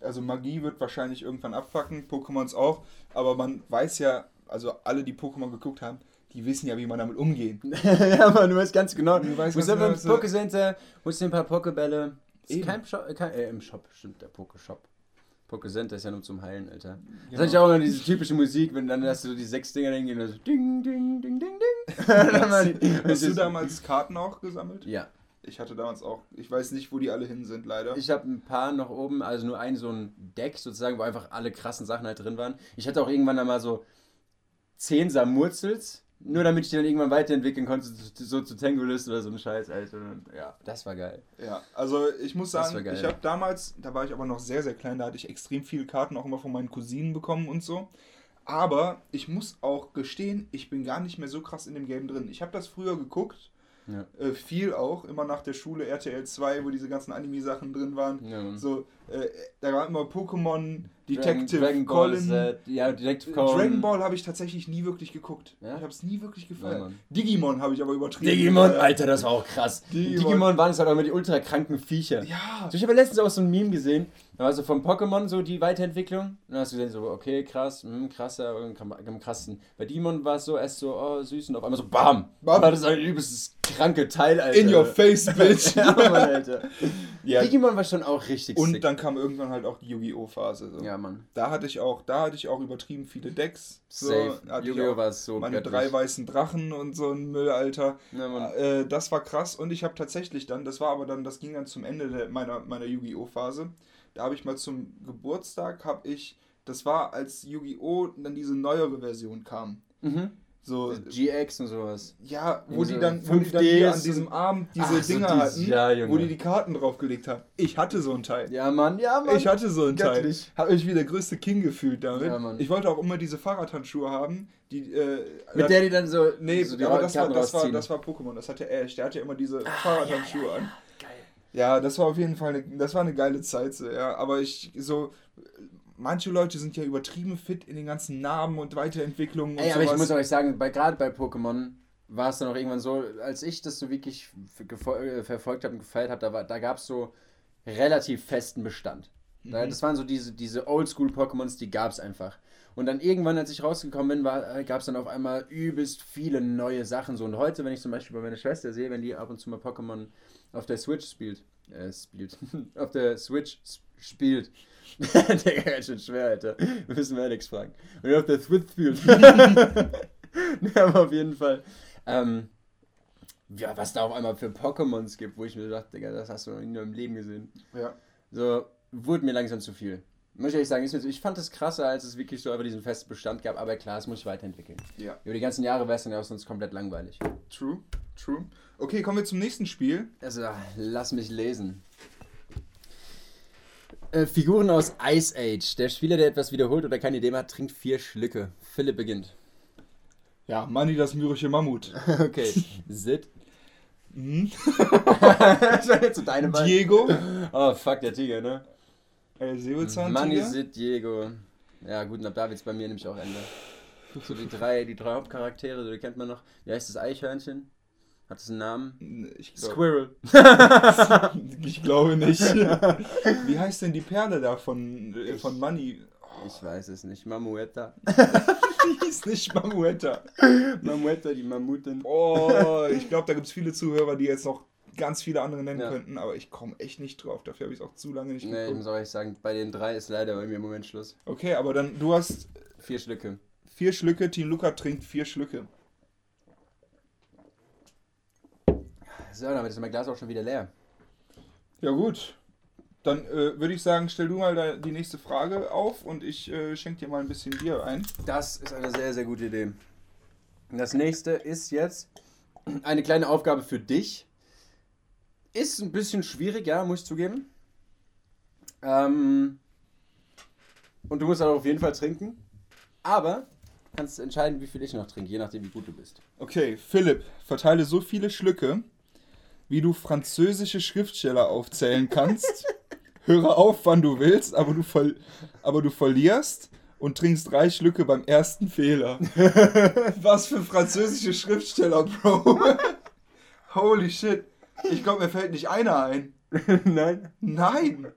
Also Magie wird wahrscheinlich irgendwann abfacken, Pokémons auch, aber man weiß ja, also alle, die Pokémon geguckt haben, die wissen ja, wie man damit umgeht. *laughs* ja, man, du weißt ganz genau. Du weißt ganz genau, im Pokécenter, holst dir ein paar Pokébälle. Ist kein Shop, kein, äh, im Shop, stimmt, der Pokéshop. Pokécenter ist ja nur zum Heilen, Alter. Das genau. hatte ich auch immer diese typische Musik, wenn dann hast du die sechs Dinger hingehen und so ding, ding, ding, ding, ding. *laughs* *laughs* hast du damals Karten auch gesammelt? Ja. Ich hatte damals auch, ich weiß nicht, wo die alle hin sind, leider. Ich habe ein paar noch oben, also nur ein so ein Deck sozusagen, wo einfach alle krassen Sachen halt drin waren. Ich hatte auch irgendwann einmal so zehn Samurzels, nur damit ich die dann irgendwann weiterentwickeln konnte, so zu Tangolist oder so ein Scheiß, Alter. Ja, das war geil. Ja, also ich muss sagen, ich habe damals, da war ich aber noch sehr, sehr klein, da hatte ich extrem viele Karten auch immer von meinen Cousinen bekommen und so. Aber ich muss auch gestehen, ich bin gar nicht mehr so krass in dem Game drin. Ich habe das früher geguckt ja. Äh, viel auch, immer nach der Schule RTL 2, wo diese ganzen Anime-Sachen drin waren. Ja. So, äh, da war immer Pokémon, Detective Dragon, Dragon Colin. Ball ja, Detective Colin. Dragon Ball habe ich tatsächlich nie wirklich geguckt. Ja? Ich habe es nie wirklich gefallen. Digimon habe ich aber übertrieben. Digimon, Alter, das war auch krass. Digimon, Digimon waren es halt auch immer die ultra kranken Viecher. Ja. So, ich habe letztens auch so ein Meme gesehen. Da war so vom Pokémon so die Weiterentwicklung. Und dann hast du gesehen, so, okay, krass, mh, hm, krasser, am krassesten. Bei Digimon war es so erst so, oh, süß und auf einmal so, bam. bam. Das ist ein übelstes kranke Teil, Alter. In your face, *laughs* bitch. ja, Mann, Alter. Ja. Digimon war schon auch richtig Und sick. dann kam irgendwann halt auch die Yu-Gi-Oh! Phase. So. Ja, Mann. Da hatte ich auch, da hatte ich auch übertrieben viele Decks. So, Yu-Gi-Oh! war so Meine göttlich. drei weißen Drachen und so ein Müll, Alter. Ja, Mann. Äh, das war krass und ich habe tatsächlich dann, das war aber dann, das ging dann zum Ende der, meiner, meiner Yu-Gi-Oh! Phase. Da habe ich mal zum Geburtstag, habe ich, das war als Yu-Gi-Oh! dann diese neuere Version kam. Mhm so, GX und sowas. Ja, wo die dann, wo die dann hier an diesem Arm diese Ach, Dinger so hatten, ja, wo die die Karten draufgelegt haben. Ich hatte so ein Teil. Ja, Mann, ja, Mann. Ich hatte so ein Teil. Habe mich wie der größte King gefühlt damit. Ja, Mann. Ich wollte auch immer diese Fahrradhandschuhe haben, die. Äh, Mit der die dann so. Nee, so aber das war, das, war, das war Pokémon. Das hatte Ash. Der hatte ja immer diese ah, Fahrradhandschuhe ja, an. Geil. Ja, das war auf jeden Fall eine, das war eine geile Zeit, so, ja. Aber ich so manche Leute sind ja übertrieben fit in den ganzen Namen und Weiterentwicklungen und Ey, aber sowas. ich muss euch sagen, bei, gerade bei Pokémon war es dann auch irgendwann so, als ich das so wirklich äh, verfolgt habe und gefeiert habe, da, da gab es so relativ festen Bestand. Mhm. Das waren so diese, diese Oldschool-Pokémons, die gab es einfach. Und dann irgendwann, als ich rausgekommen bin, äh, gab es dann auf einmal übelst viele neue Sachen. So. Und heute, wenn ich zum Beispiel bei meiner Schwester sehe, wenn die ab und zu mal Pokémon auf der Switch spielt, äh, spielt, *laughs* auf der Switch spielt, *laughs* der ganz schön schwer, Alter. Wir müssen Alex fragen. Und auf der Switch spielt. *laughs* *laughs* ne, aber auf jeden Fall. Ähm, ja, was da auf einmal für Pokémons gibt, wo ich mir dachte, Digga, das hast du noch nie im Leben gesehen. Ja. So, wurde mir langsam zu viel. Muss ich ehrlich sagen, ich fand es krasser, als es wirklich so über diesen festen Bestand gab, aber klar, es muss sich weiterentwickeln. Ja. Über die ganzen Jahre wäre es dann ja auch sonst komplett langweilig. True, True. Okay, kommen wir zum nächsten Spiel. Also, lass mich lesen. Äh, Figuren aus Ice Age. Der Spieler, der etwas wiederholt oder keine Idee hat, trinkt vier Schlücke. Philipp beginnt. Ja, Manni, das mürrische Mammut. *laughs* okay. Sid. *laughs* Mhm. das war jetzt so deine Beine. Diego. Oh, fuck, der Tiger, ne? Der Säbelzahntiger. Manni, Sid, Diego. Ja, gut, und ab da wird's bei mir nämlich auch Ende. So die drei, die drei Hauptcharaktere, die kennt man noch. Wie heißt das Eichhörnchen? Hat es einen Namen? Ich glaub, Squirrel. *laughs* ich glaube nicht. Wie heißt denn die Perle da von, äh, von Money? Oh. Ich weiß es nicht. Mamuetta. *laughs* die hieß nicht Mamuetta. Mamuetta, die Mammutin. Oh, ich glaube, da gibt es viele Zuhörer, die jetzt noch ganz viele andere nennen ja. könnten, aber ich komme echt nicht drauf. Dafür habe ich es auch zu lange nicht nee, geguckt. Nee, soll ich sagen, bei den drei ist leider irgendwie im Moment Schluss. Okay, aber dann, du hast... Vier Schlücke. Vier Schlücke, Team Luca trinkt vier Schlücke. So, damit ist mein Glas auch schon wieder leer. Ja, gut. Dann äh, würde ich sagen, stell du mal die nächste Frage auf und ich äh, schenke dir mal ein bisschen Bier ein. Das ist eine sehr, sehr gute Idee. Das nächste ist jetzt eine kleine Aufgabe für dich. Ist ein bisschen schwierig, ja, muss ich zugeben. Ähm, und du musst auch auf jeden Fall trinken. Aber kannst entscheiden, wie viel ich noch trinke, je nachdem, wie gut du bist. Okay, Philipp, verteile so viele Schlücke, wie du französische Schriftsteller aufzählen kannst. Höre auf, wann du willst, aber du, ver aber du verlierst und trinkst drei Schlücke beim ersten Fehler. *laughs* Was für französische Schriftsteller, Bro. Holy shit. Ich glaube, mir fällt nicht einer ein. *laughs* Nein. Nein.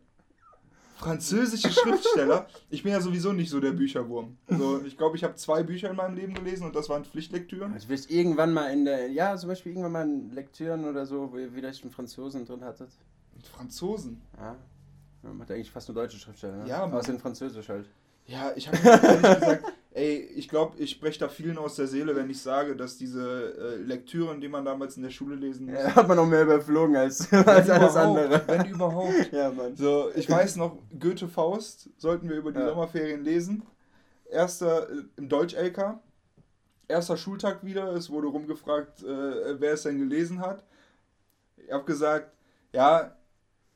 Französische Schriftsteller. Ich bin ja sowieso nicht so der Bücherwurm. So, ich glaube, ich habe zwei Bücher in meinem Leben gelesen und das waren Pflichtlektüren. Also vielleicht irgendwann mal in der, ja, zum Beispiel irgendwann mal in Lektüren oder so, wo ihr vielleicht einen Franzosen drin hattet. Franzosen? Ja. Man macht eigentlich fast nur deutsche Schriftsteller. Ne? Ja, Außer in Französisch halt. Ja, ich habe ehrlich gesagt, ey, ich glaube, ich spreche da vielen aus der Seele, wenn ich sage, dass diese äh, Lektüren, die man damals in der Schule lesen musste. Ja, hat man noch mehr überflogen als, *laughs* als alles andere. Wenn überhaupt. *laughs* Ja, Mann. So, ich weiß noch, Goethe Faust sollten wir über die ja. Sommerferien lesen. Erster äh, im Deutsch-LK. Erster Schultag wieder. Es wurde rumgefragt, äh, wer es denn gelesen hat. Ich habe gesagt, ja,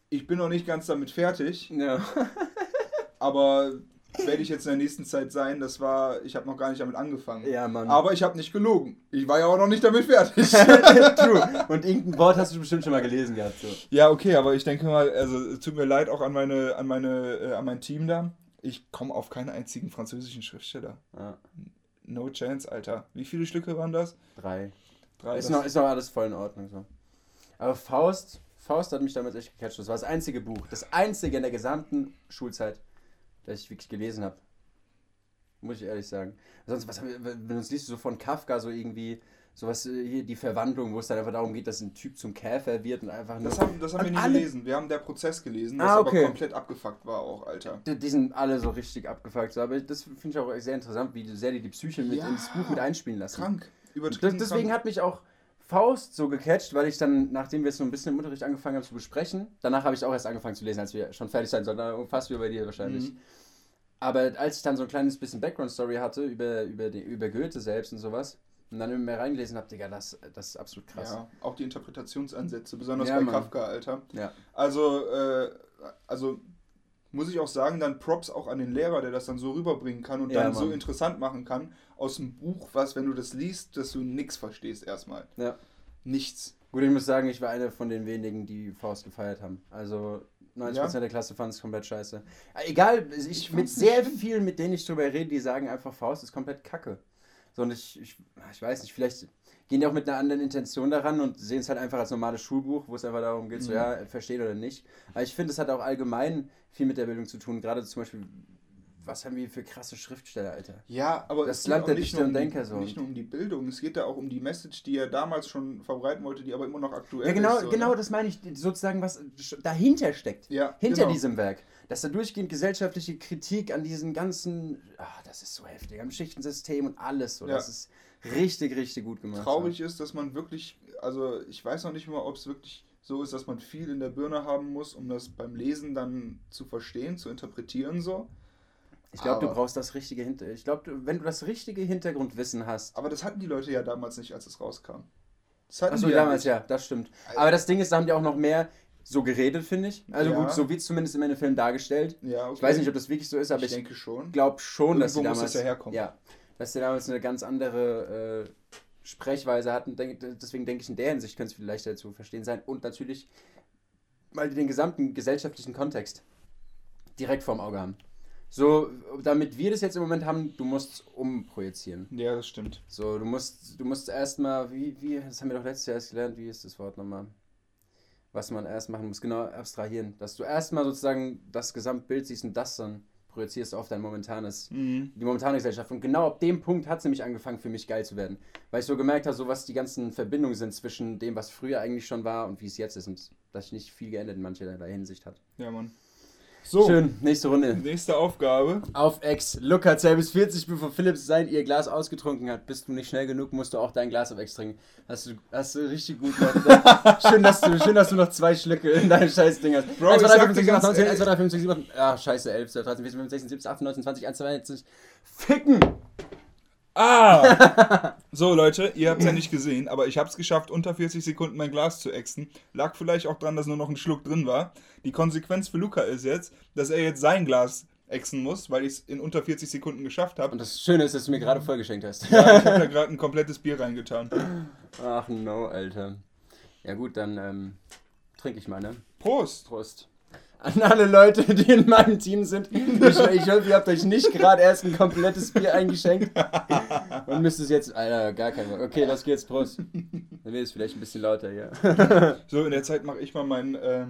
ich bin noch nicht ganz damit fertig. Ja. aber werde ich jetzt in der nächsten Zeit sein. Das war, ich habe noch gar nicht damit angefangen. Ja, Mann. Aber ich habe nicht gelogen. Ich war ja auch noch nicht damit fertig. *laughs* True. Und irgendein Wort hast du bestimmt schon mal gelesen gehabt. So. Ja, okay, aber ich denke mal, also es tut mir leid auch an meine, an meine, äh, an mein Team da. Ich komme auf keinen einzigen französischen Schriftsteller. Ja. No chance, Alter. Wie viele Stücke waren das? Drei. Drei. Ist noch, ist noch alles voll in Ordnung so. Aber Faust, Faust hat mich damals echt gecatcht. Das war das einzige Buch, das einzige in der gesamten Schulzeit, das ich wirklich gelesen habe. Muss ich ehrlich sagen. Sonst, was, wenn du es liest, so von Kafka, so irgendwie, sowas äh, hier, die Verwandlung, wo es dann einfach darum geht, dass ein Typ zum Käfer wird und einfach nur. Das haben, das haben wir nicht alle... gelesen. Wir haben der Prozess gelesen, das ah, okay. aber komplett abgefuckt war auch, Alter. Die, die sind alle so richtig abgefuckt. So. Aber das finde ich auch sehr interessant, wie sehr die die Psyche mit ja. ins Buch mit einspielen lassen. Krank. Übertrieben. Das, deswegen krank. hat mich auch Faust so gecatcht, weil ich dann, nachdem wir es so ein bisschen im Unterricht angefangen haben zu besprechen, danach habe ich auch erst angefangen zu lesen, als wir schon fertig sein sollten, fast wie bei dir wahrscheinlich. Mhm. Aber als ich dann so ein kleines bisschen Background-Story hatte über, über, die, über Goethe selbst und sowas, und dann immer mehr reingelesen habe, Digga, das, das ist absolut krass. Ja, auch die Interpretationsansätze, besonders ja, bei Mann. Kafka, Alter. Ja. Also, äh, also muss ich auch sagen, dann Props auch an den Lehrer, der das dann so rüberbringen kann und ja, dann Mann. so interessant machen kann, aus dem Buch, was, wenn du das liest, dass du nichts verstehst erstmal. Ja. Nichts. Gut, ich muss sagen, ich war einer von den wenigen, die Faust gefeiert haben. Also 90% ja. der Klasse fand es komplett scheiße. Egal, ich, ich mit sehr vielen, mit denen ich drüber rede, die sagen einfach, Faust ist komplett kacke. So, und ich, ich, ich weiß nicht, vielleicht gehen die auch mit einer anderen Intention daran und sehen es halt einfach als normales Schulbuch, wo es einfach darum geht, mhm. so ja, verstehen oder nicht. Aber ich finde, es hat auch allgemein viel mit der Bildung zu tun, gerade zum Beispiel was haben wir für krasse Schriftsteller, Alter? Ja, aber das Land der Dichter um und Denker so. Nicht nur um die Bildung, es geht da auch um die Message, die er damals schon verbreiten wollte, die aber immer noch aktuell ja, genau, ist. So, genau, ne? das meine ich sozusagen, was dahinter steckt. Ja, hinter genau. diesem Werk. Dass da durchgehend gesellschaftliche Kritik an diesen ganzen, ach, das ist so heftig, am Schichtensystem und alles so. Ja. Das ist richtig, richtig gut gemacht. Traurig so. ist, dass man wirklich, also ich weiß noch nicht mal, ob es wirklich so ist, dass man viel in der Birne haben muss, um das beim Lesen dann zu verstehen, zu interpretieren so. Ich glaube, du brauchst das richtige Hintergrund. Ich glaube, wenn du das richtige Hintergrundwissen hast. Aber das hatten die Leute ja damals nicht, als es rauskam. Das hatten Achso, damals, ja, das stimmt. Aber das Ding ist, da haben die auch noch mehr so geredet, finde ich. Also ja. gut, so wird es zumindest in meinem Film dargestellt. Ja, okay. Ich weiß nicht, ob das wirklich so ist, aber ich, ich denke schon. glaube schon, dass sie damals. Muss das ja, herkommen. ja, dass sie damals eine ganz andere äh, Sprechweise hatten. Deswegen denke ich, in der Hinsicht könnte es viel leichter zu verstehen sein. Und natürlich, weil die den gesamten gesellschaftlichen Kontext direkt vorm Auge haben. So, damit wir das jetzt im Moment haben, du musst umprojizieren. Ja, das stimmt. So, du musst, du musst erstmal, wie, wie, das haben wir doch letztes Jahr erst gelernt, wie ist das Wort nochmal? Was man erst machen muss, genau abstrahieren. Dass du erstmal sozusagen das Gesamtbild siehst und das dann projizierst du auf dein momentanes, mhm. die momentane Gesellschaft. Und genau ab dem Punkt hat es nämlich angefangen, für mich geil zu werden. Weil ich so gemerkt habe, so was die ganzen Verbindungen sind zwischen dem, was früher eigentlich schon war und wie es jetzt ist. Und dass sich nicht viel geändert in mancher Hinsicht hat. Ja, Mann. So. Schön, nächste Runde. Nächste Aufgabe. Auf Ex. Luca zählt bis 40, bevor Philipp sein ihr Glas ausgetrunken hat. Bist du nicht schnell genug, musst du auch dein Glas auf Ex trinken. Hast du, hast du richtig gut gemacht. schön, dass du, schön, dass du noch zwei Schlücke in deinem Scheißding hast. Bro, 1, 2, 3, 5, 6, 7, 8, 9, 10, 1, 2, 3, 5, 6, 7, 8, ah, scheiße, 11, 12, 13, 14, 15, 16, 17, 18, 19, 20, 1, 2, 1, Ficken! Ah! So, Leute, ihr habt es ja nicht gesehen, aber ich habe es geschafft, unter 40 Sekunden mein Glas zu ächzen. Lag vielleicht auch dran, dass nur noch ein Schluck drin war. Die Konsequenz für Luca ist jetzt, dass er jetzt sein Glas ächzen muss, weil ich es in unter 40 Sekunden geschafft habe. Und das Schöne ist, dass du mir gerade vollgeschenkt hast. ja, ich *laughs* habe da gerade ein komplettes Bier reingetan. Ach no, Alter. Ja gut, dann ähm, trinke ich mal, ne? Prost! Prost an alle Leute, die in meinem Team sind. Ich, ich hoffe, ihr habt euch nicht gerade erst ein komplettes Bier eingeschenkt. Und müsst es jetzt. Alter, gar kein Bock. Okay, los geht's, Prost. Dann wird es vielleicht ein bisschen lauter hier. *laughs* So, in der Zeit mache ich mal mein, äh,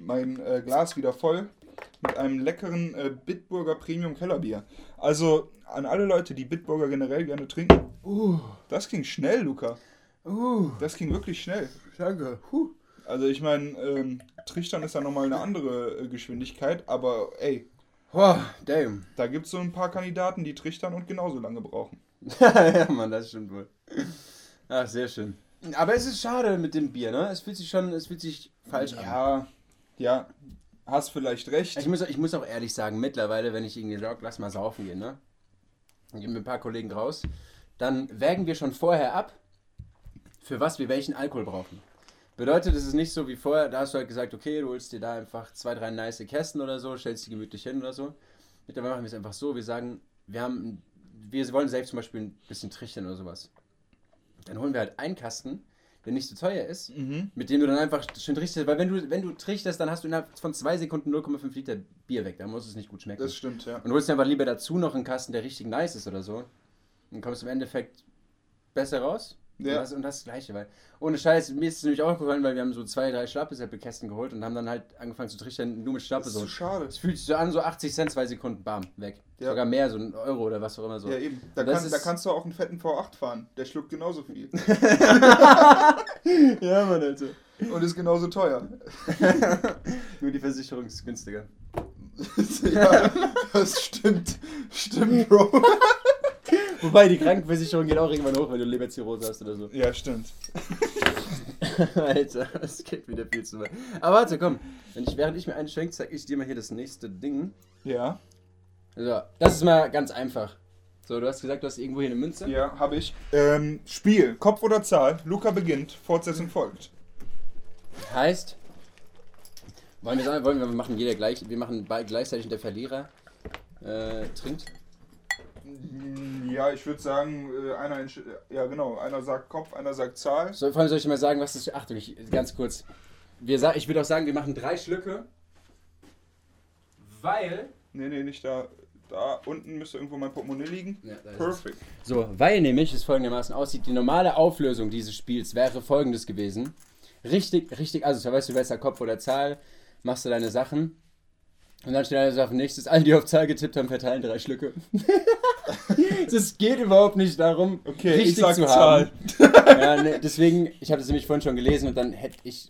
mein äh, Glas wieder voll mit einem leckeren äh, Bitburger Premium Kellerbier. Also an alle Leute, die Bitburger generell gerne trinken. Uh, das ging schnell, Luca. Uh, das ging wirklich schnell. Danke. Huh. Also ich meine, ähm, Trichtern ist ja nochmal eine andere äh, Geschwindigkeit, aber ey. Oh, damn. Da gibt es so ein paar Kandidaten, die trichtern und genauso lange brauchen. *laughs* ja, Mann, das stimmt wohl. Ach, sehr schön. Aber es ist schade mit dem Bier, ne? Es fühlt sich schon, es fühlt sich falsch ja, an. Ja, ja, hast vielleicht recht. Ich muss, ich muss auch ehrlich sagen, mittlerweile, wenn ich irgendwie sage, lass mal saufen gehen, ne? Dann gehen wir ein paar Kollegen raus, dann wägen wir schon vorher ab, für was wir welchen Alkohol brauchen. Bedeutet, es ist nicht so wie vorher, da hast du halt gesagt, okay, du holst dir da einfach zwei, drei nice Kästen oder so, stellst die gemütlich hin oder so. Mittlerweile machen wir es einfach so, wir sagen, wir haben, wir wollen selbst zum Beispiel ein bisschen trichtern oder sowas. Dann holen wir halt einen Kasten, der nicht so teuer ist, mhm. mit dem du dann einfach schön trichterst, weil wenn du, wenn du trichterst, dann hast du innerhalb von zwei Sekunden 0,5 Liter Bier weg, dann muss es nicht gut schmecken. Das stimmt, ja. Und du holst dir einfach lieber dazu noch einen Kasten, der richtig nice ist oder so. Dann kommst du im Endeffekt besser raus ja. Und, das, und das Gleiche, weil ohne Scheiß, mir ist es nämlich auch aufgefallen, weil wir haben so zwei, drei Schlappesäppelkästen geholt und haben dann halt angefangen zu trichtern, nur mit Schlappe. Das ist so schade. Es fühlt sich so an, so 80 Cent, zwei Sekunden, bam, weg. Ja. Sogar mehr, so ein Euro oder was auch immer so. Ja, eben. Da, kann, da kannst du auch einen fetten V8 fahren. Der schluckt genauso viel. *laughs* ja, Mann, Alter. Und ist genauso teuer. *laughs* nur die Versicherung ist günstiger. *laughs* ja, das stimmt. Stimmt, Bro. Wobei, die Krankenversicherung geht auch irgendwann hoch, wenn du Leberzirrhose hast oder so. Ja, stimmt. *laughs* Alter, das geht wieder viel zu weit. Aber warte, komm. Wenn ich, während ich mir einschenke, zeige ich dir mal hier das nächste Ding. Ja. So, das ist mal ganz einfach. So, du hast gesagt, du hast irgendwo hier eine Münze? Ja, habe ich. Ähm, Spiel, Kopf oder Zahl. Luca beginnt, Fortsetzung folgt. Heißt, wollen wir sagen, wollen wir machen jeder gleich, wir machen gleichzeitig der Verlierer äh, trinkt? Ja, ich würde sagen, äh, einer, ja genau, einer sagt Kopf, einer sagt Zahl. So, vor allem soll ich mal sagen, was ist, Achtung, ich, ganz kurz. Wir, ich würde auch sagen, wir machen drei Schlücke, weil... Nee, nee, nicht da. Da unten müsste irgendwo mein Portemonnaie liegen. Ja, Perfekt. So, weil nämlich es folgendermaßen aussieht, die normale Auflösung dieses Spiels wäre folgendes gewesen. Richtig, richtig, also weißt du, besser Kopf oder Zahl, machst du deine Sachen. Und dann steht einer auf nächstes, all die auf Zahl getippt haben, verteilen drei Schlücke. *laughs* Es geht überhaupt nicht darum, okay, richtig ich sag zu Zahl. haben. *laughs* ja, ne, deswegen, ich habe das nämlich vorhin schon gelesen und dann hätte ich.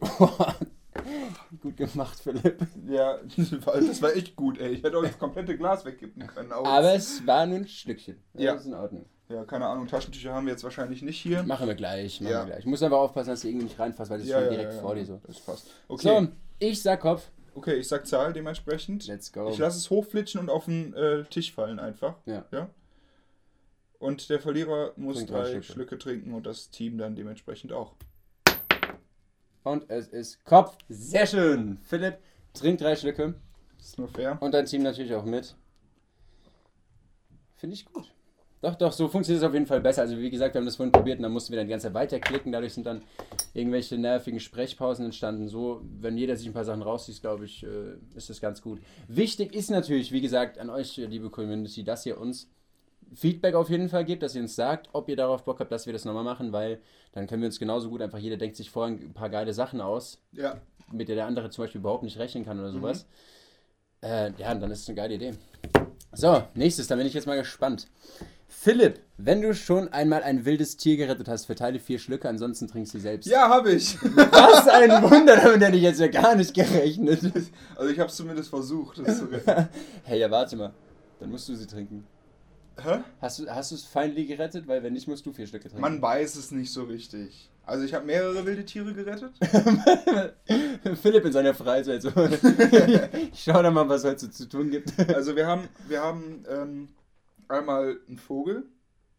*laughs* gut gemacht, Philipp. Ja, das war echt gut, ey. Ich hätte auch das komplette Glas wegkippen können. Aber es war nur ein Stückchen. Ja. Das ist in Ordnung. Ja, keine Ahnung, Taschentücher haben wir jetzt wahrscheinlich nicht hier. Machen wir gleich, machen ja. wir gleich. Ich muss aber aufpassen, dass du irgendwie nicht reinfasst, weil das ja, ist schon direkt vor dir so. Das passt. Okay. So, ich sag Kopf. Okay, ich sag Zahl dementsprechend. Let's go. Ich lasse es hochflitschen und auf den äh, Tisch fallen einfach. Ja. ja? Und der Verlierer muss Trink drei Schlücke. Schlücke trinken und das Team dann dementsprechend auch. Und es ist Kopf. Sehr schön. Philipp, trink drei Schlücke. Das ist nur fair. Und dein Team natürlich auch mit. Finde ich gut. Doch, doch, so funktioniert es auf jeden Fall besser. Also wie gesagt, wir haben das vorhin probiert und dann mussten wir dann die ganze Zeit weiterklicken. Dadurch sind dann irgendwelche nervigen Sprechpausen entstanden. So, wenn jeder sich ein paar Sachen rauszieht, glaube ich, äh, ist das ganz gut. Wichtig ist natürlich, wie gesagt, an euch, liebe Community, dass ihr uns Feedback auf jeden Fall gebt, dass ihr uns sagt, ob ihr darauf Bock habt, dass wir das nochmal machen, weil dann können wir uns genauso gut einfach, jeder denkt sich vorher ein paar geile Sachen aus, ja. mit der der andere zum Beispiel überhaupt nicht rechnen kann oder sowas. Mhm. Äh, ja, dann ist es eine geile Idee. So, nächstes, da bin ich jetzt mal gespannt. Philipp, wenn du schon einmal ein wildes Tier gerettet hast, verteile vier Schlücke, ansonsten trinkst du selbst. Ja, habe ich. Was ein Wunder, damit hätte ich jetzt ja gar nicht gerechnet. Also ich habe es zumindest versucht, das zu retten. *laughs* hey, ja, warte mal. Dann musst du sie trinken. Hä? Hast du hast es finally gerettet? Weil wenn nicht, musst du vier Stücke trinken. Man weiß es nicht so richtig. Also ich habe mehrere wilde Tiere gerettet. *laughs* Philipp in seiner Freizeit so. ich *laughs* schau da mal, was heute zu tun gibt. also wir haben, wir haben ähm, einmal einen Vogel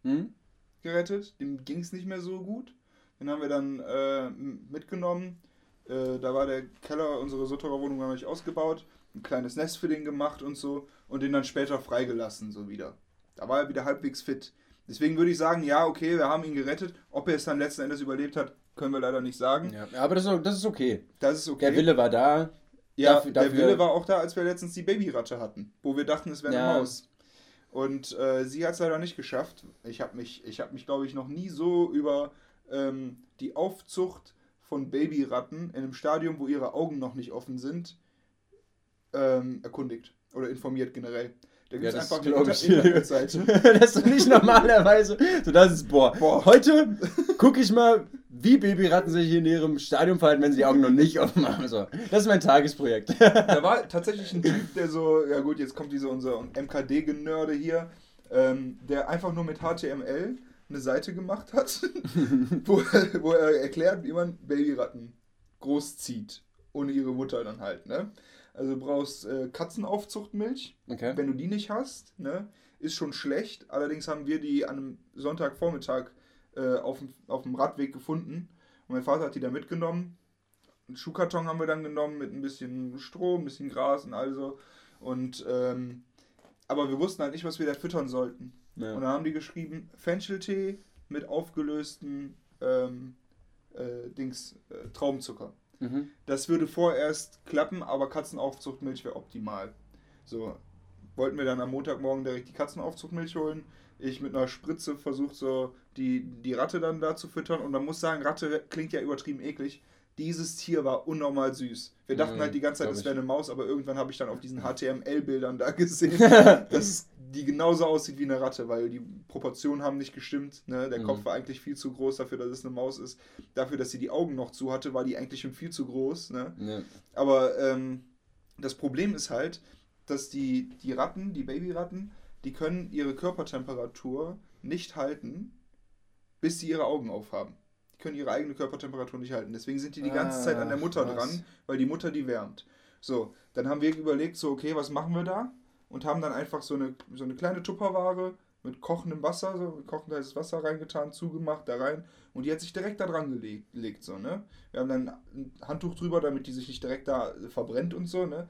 hm? gerettet. Dem ging es nicht mehr so gut. Den haben wir dann äh, mitgenommen. Äh, da war der Keller, unsere Sutterer Wohnung war noch nicht ausgebaut. Ein kleines Nest für den gemacht und so. Und den dann später freigelassen, so wieder. Da war er wieder halbwegs fit. Deswegen würde ich sagen, ja, okay, wir haben ihn gerettet. Ob er es dann letzten Endes überlebt hat, können wir leider nicht sagen. Ja, aber das ist, das ist okay. Das ist okay. Der Wille war da. Ja, dafür, der Wille war auch da, als wir letztens die Babyratte hatten, wo wir dachten, es wäre eine ja. Maus. Und äh, sie hat es leider nicht geschafft. Ich habe mich, ich habe mich, glaube ich, noch nie so über ähm, die Aufzucht von Babyratten in einem Stadium, wo ihre Augen noch nicht offen sind, ähm, erkundigt oder informiert generell. Da gibt es ja, einfach eine Internetseite. *laughs* das ist nicht normalerweise. So, das ist, boah, boah. heute gucke ich mal, wie Babyratten sich in ihrem Stadium verhalten, wenn sie die Augen noch nicht offen haben. So, das ist mein Tagesprojekt. *laughs* da war tatsächlich ein Typ, der so, ja gut, jetzt kommt diese unser MKD-Genörde hier, ähm, der einfach nur mit HTML eine Seite gemacht hat, *laughs* wo, wo er erklärt, wie man Babyratten großzieht. Ohne ihre Mutter dann halt, ne? Also du brauchst äh, Katzenaufzuchtmilch. Okay. Wenn du die nicht hast, ne, ist schon schlecht. Allerdings haben wir die an einem Sonntagvormittag äh, auf, auf dem Radweg gefunden. Und mein Vater hat die da mitgenommen. Einen Schuhkarton haben wir dann genommen mit ein bisschen Stroh, ein bisschen Gras und also. Und ähm, aber wir wussten halt nicht, was wir da füttern sollten. Ja. Und dann haben die geschrieben, Fencheltee mit aufgelösten ähm, äh, Dings, äh, Traubenzucker. Mhm. Das würde vorerst klappen, aber Katzenaufzuchtmilch wäre optimal. So, wollten wir dann am Montagmorgen direkt die Katzenaufzuchtmilch holen. Ich mit einer Spritze versucht so die, die Ratte dann da zu füttern und man muss sagen, Ratte klingt ja übertrieben eklig. Dieses Tier war unnormal süß. Wir dachten mhm, halt die ganze Zeit, es wäre eine Maus, aber irgendwann habe ich dann auf diesen HTML-Bildern da gesehen, *laughs* dass die genauso aussieht wie eine Ratte, weil die Proportionen haben nicht gestimmt. Ne? Der mhm. Kopf war eigentlich viel zu groß dafür, dass es eine Maus ist. Dafür, dass sie die Augen noch zu hatte, war die eigentlich schon viel zu groß. Ne? Ja. Aber ähm, das Problem ist halt, dass die, die Ratten, die Babyratten, die können ihre Körpertemperatur nicht halten, bis sie ihre Augen aufhaben. Die können ihre eigene Körpertemperatur nicht halten. Deswegen sind die die ganze ah, Zeit an der Mutter was. dran, weil die Mutter die wärmt. So, dann haben wir überlegt, so, okay, was machen wir da? und haben dann einfach so eine, so eine kleine Tupperware mit kochendem Wasser, so kochend heißes Wasser reingetan, zugemacht, da rein und die hat sich direkt da dran gelegt, gelegt, so, ne? Wir haben dann ein Handtuch drüber, damit die sich nicht direkt da verbrennt und so, ne?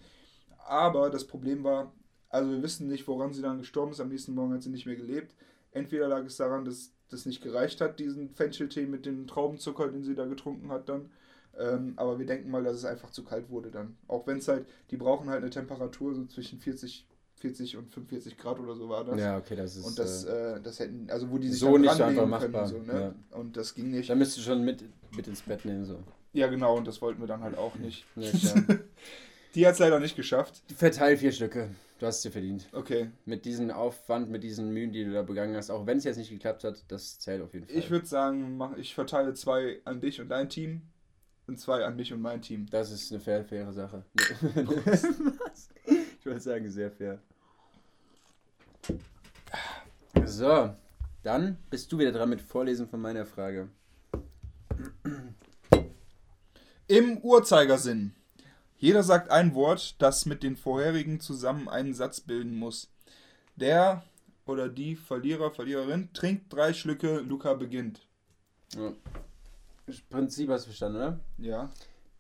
Aber das Problem war, also wir wissen nicht, woran sie dann gestorben ist, am nächsten Morgen hat sie nicht mehr gelebt. Entweder lag es daran, dass das nicht gereicht hat, diesen Fencheltee mit dem Traubenzucker, den sie da getrunken hat dann. Ähm, aber wir denken mal, dass es einfach zu kalt wurde dann. Auch wenn es halt, die brauchen halt eine Temperatur so zwischen 40 40 und 45 Grad oder so war das. Ja, okay, das ist. Und das, äh, das hätten, also wo die sich so nicht einfach machbar. Können, so, ne? ja. Und das ging nicht. Da müsst du schon mit, mit ins Bett nehmen, so. Ja, genau, und das wollten wir dann halt auch nicht. Ja, *laughs* die hat es leider nicht geschafft. Verteil vier Stücke. Du hast es dir verdient. Okay. Mit diesem Aufwand, mit diesen Mühen, die du da begangen hast, auch wenn es jetzt nicht geklappt hat, das zählt auf jeden Fall. Ich würde sagen, ich verteile zwei an dich und dein Team und zwei an mich und mein Team. Das ist eine fair, faire Sache. *laughs* Ich würde sagen, sehr fair. So, dann bist du wieder dran mit Vorlesen von meiner Frage. Im Uhrzeigersinn. Jeder sagt ein Wort, das mit den vorherigen zusammen einen Satz bilden muss. Der oder die Verlierer, Verliererin trinkt drei Schlücke, Luca beginnt. Ja. Prinzip hast du verstanden, oder? Ja.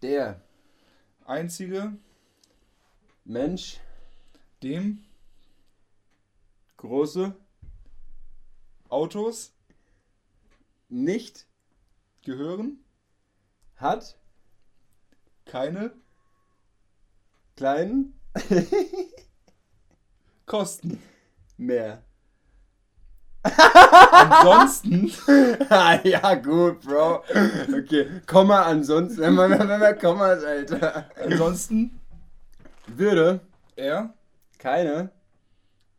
Der einzige Mensch, dem große Autos nicht gehören, hat keine kleinen *laughs* Kosten mehr. ansonsten. *laughs* ah, ja, gut, Bro. Okay, Komma ansonsten. Wenn man, wenn man Kommas, Alter. Ansonsten würde er keine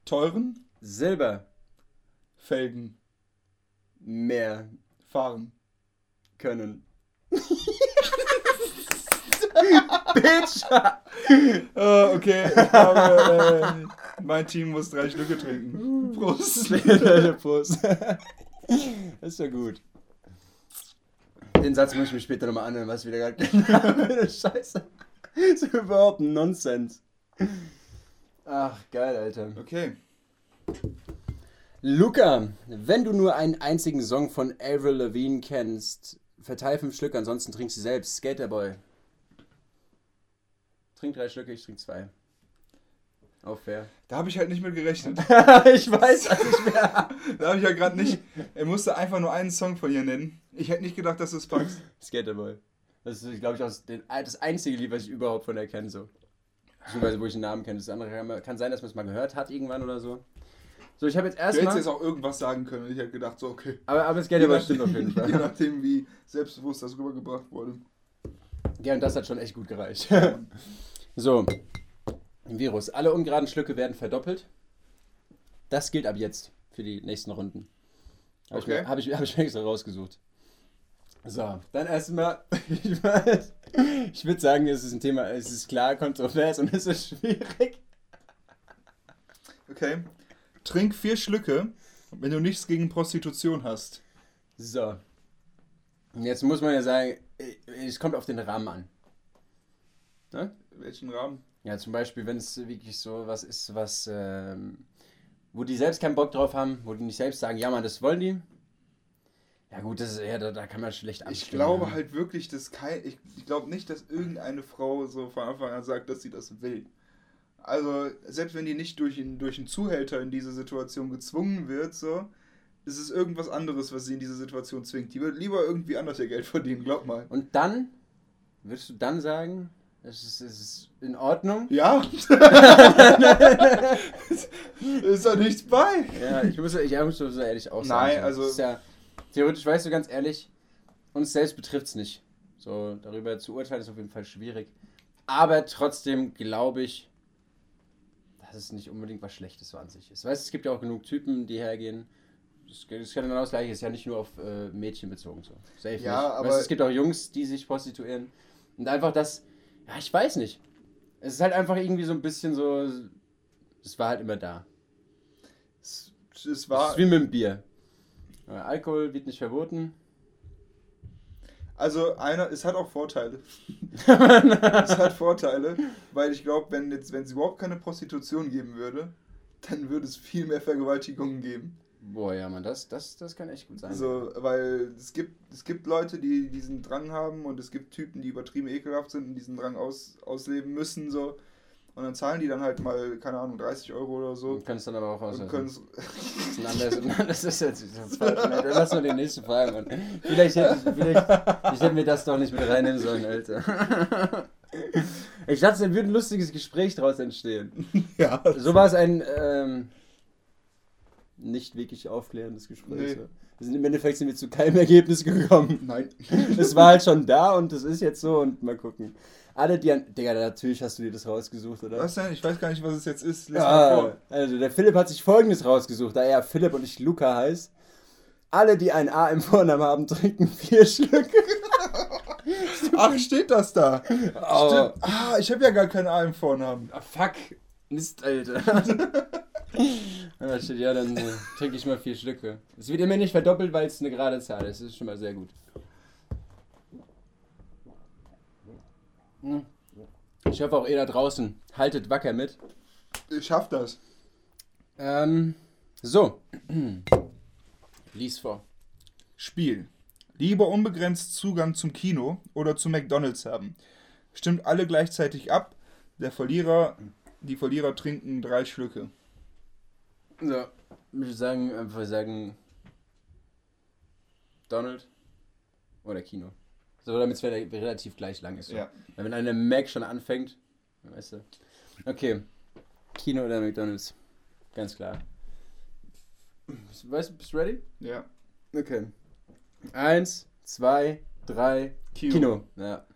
teuren Silberfelgen mehr fahren können. *laughs* Bitch! uh, *laughs* okay, *laughs* ich glaube, äh, mein Team muss drei Stücke trinken. Prost! *laughs* Prost. Das ist ja gut. Den Satz muss ich mir später nochmal anhören, was wieder gerade habe. Scheiße. Das ist überhaupt ein Nonsens. Ach, geil, Alter. Okay. Luca, wenn du nur einen einzigen Song von Avril Lavigne kennst, verteil fünf Stück, ansonsten trinkst du selbst. Skaterboy. Trink drei Stücke, ich trink zwei. Auch fair. Da habe ich halt nicht mit gerechnet. *laughs* ich weiß also nicht mehr. *laughs* da habe ich ja halt gerade nicht. Er musste einfach nur einen Song von ihr nennen. Ich hätte nicht gedacht, dass du es packst. Skaterboy. Das ist, glaube ich, auch das einzige Lied, was ich überhaupt von ihr kenne. So. Beziehungsweise, wo ich den Namen kenne. Das andere kann sein, dass man es mal gehört hat irgendwann oder so. So, ich habe jetzt erstmal. Du hättest jetzt auch irgendwas sagen können. Ich hätte gedacht, so, okay. Aber, aber Skaterboy stimmt auf jeden Fall. *laughs* Je nachdem, wie selbstbewusst das rübergebracht wurde. Ja, und das hat schon echt gut gereicht. *laughs* so, Virus. Alle ungeraden Schlücke werden verdoppelt. Das gilt ab jetzt für die nächsten Runden. Habe okay. ich, hab ich, hab ich mir extra rausgesucht. So, dann erstmal, *laughs* ich, ich würde sagen, es ist ein Thema, es ist klar kontrovers und *laughs* es ist schwierig. Okay. Trink vier Schlücke, wenn du nichts gegen Prostitution hast. So. Jetzt muss man ja sagen, es kommt auf den Rahmen an. Ne? Welchen Rahmen? Ja, zum Beispiel, wenn es wirklich so was ist, was, ähm, wo die selbst keinen Bock drauf haben, wo die nicht selbst sagen, ja, man, das wollen die. Ja, gut, das ist, ja, da, da kann man schlecht abstimmen. Ich glaube halt wirklich, dass kein, ich, ich glaube nicht, dass irgendeine Frau so von Anfang an sagt, dass sie das will. Also, selbst wenn die nicht durch, durch einen Zuhälter in diese Situation gezwungen wird, so, ist es irgendwas anderes, was sie in diese Situation zwingt. Die wird lieber irgendwie anders ihr Geld verdienen, glaub mal. Und dann, würdest du dann sagen, es ist, es ist in Ordnung? Ja. *laughs* ist da nichts bei. Ja, ich muss, ich muss so ehrlich auch sagen. Nein, also. Ja, theoretisch, weißt du, ganz ehrlich, uns selbst betrifft es nicht. So, darüber zu urteilen ist auf jeden Fall schwierig. Aber trotzdem glaube ich, dass es nicht unbedingt was Schlechtes so an sich ist. Weißt du, es gibt ja auch genug Typen, die hergehen. Das, das kann genau das gleiche, ist ja nicht nur auf äh, Mädchen bezogen so. Safe ja, nicht. aber. Weißt, es gibt auch Jungs, die sich prostituieren. Und einfach das, ja, ich weiß nicht. Es ist halt einfach irgendwie so ein bisschen so. Es war halt immer da. Es, es war. Es ist wie mit dem Bier. Alkohol wird nicht verboten. Also einer, es hat auch Vorteile. *laughs* es hat Vorteile, weil ich glaube, wenn jetzt, wenn es überhaupt keine Prostitution geben würde, dann würde es viel mehr Vergewaltigungen geben. Boah, ja, man, das, das, das kann echt gut sein. So, weil es gibt, es gibt Leute, die diesen Drang haben und es gibt Typen, die übertrieben ekelhaft sind und diesen Drang aus, ausleben müssen, so. Und dann zahlen die dann halt mal, keine Ahnung, 30 Euro oder so. Können es dann aber auch auslassen. *laughs* das ist jetzt das falsch. Lass mal die nächste Frage, Mann. Vielleicht, hätte, vielleicht, vielleicht hätten wir das doch nicht mit reinnehmen sollen, Alter. Ich dachte, es würde ein lustiges Gespräch daraus entstehen. *laughs* Ja. So war es ein ähm, nicht wirklich aufklärendes Gespräch. Nee. Wir sind im Endeffekt sind wir zu keinem Ergebnis gekommen. Nein. *laughs* Es war halt schon da und es ist jetzt so und mal gucken. Alle, die an. Digga, natürlich hast du dir das rausgesucht, oder? Was denn? Ich weiß gar nicht, was es jetzt ist. Lies ah, also, der Philipp hat sich folgendes rausgesucht, da er Philipp und ich Luca heißt. Alle, die ein A im Vornamen haben, trinken vier Schlücke. *laughs* Ach, steht das da? Oh. Stimmt. Ah, ich habe ja gar kein A im Vornamen. Ah, fuck. Mist, Alter. *laughs* *laughs* ja, steht, ja, dann äh, trinke ich mal vier Stücke. Es wird immer nicht verdoppelt, weil es eine gerade Zahl ist. Das ist schon mal sehr gut. Hm. Ich hoffe auch ihr da draußen haltet wacker mit. Ich schaff das. Ähm, So. *clears throat* Lies vor. Spiel. Lieber unbegrenzt Zugang zum Kino oder zu McDonalds haben. Stimmt alle gleichzeitig ab. Der Verlierer, die Verlierer trinken drei Schlücke. So, ich würde sagen, einfach sagen Donald oder Kino. So, damit es relativ gleich lang ist. So. Ja. Wenn eine Mac schon anfängt, weißt du. Okay. Kino oder McDonalds? Ganz klar. Weißt du, bist du ready? Ja. Okay. Eins, zwei, drei, Kino. Kino. Ja.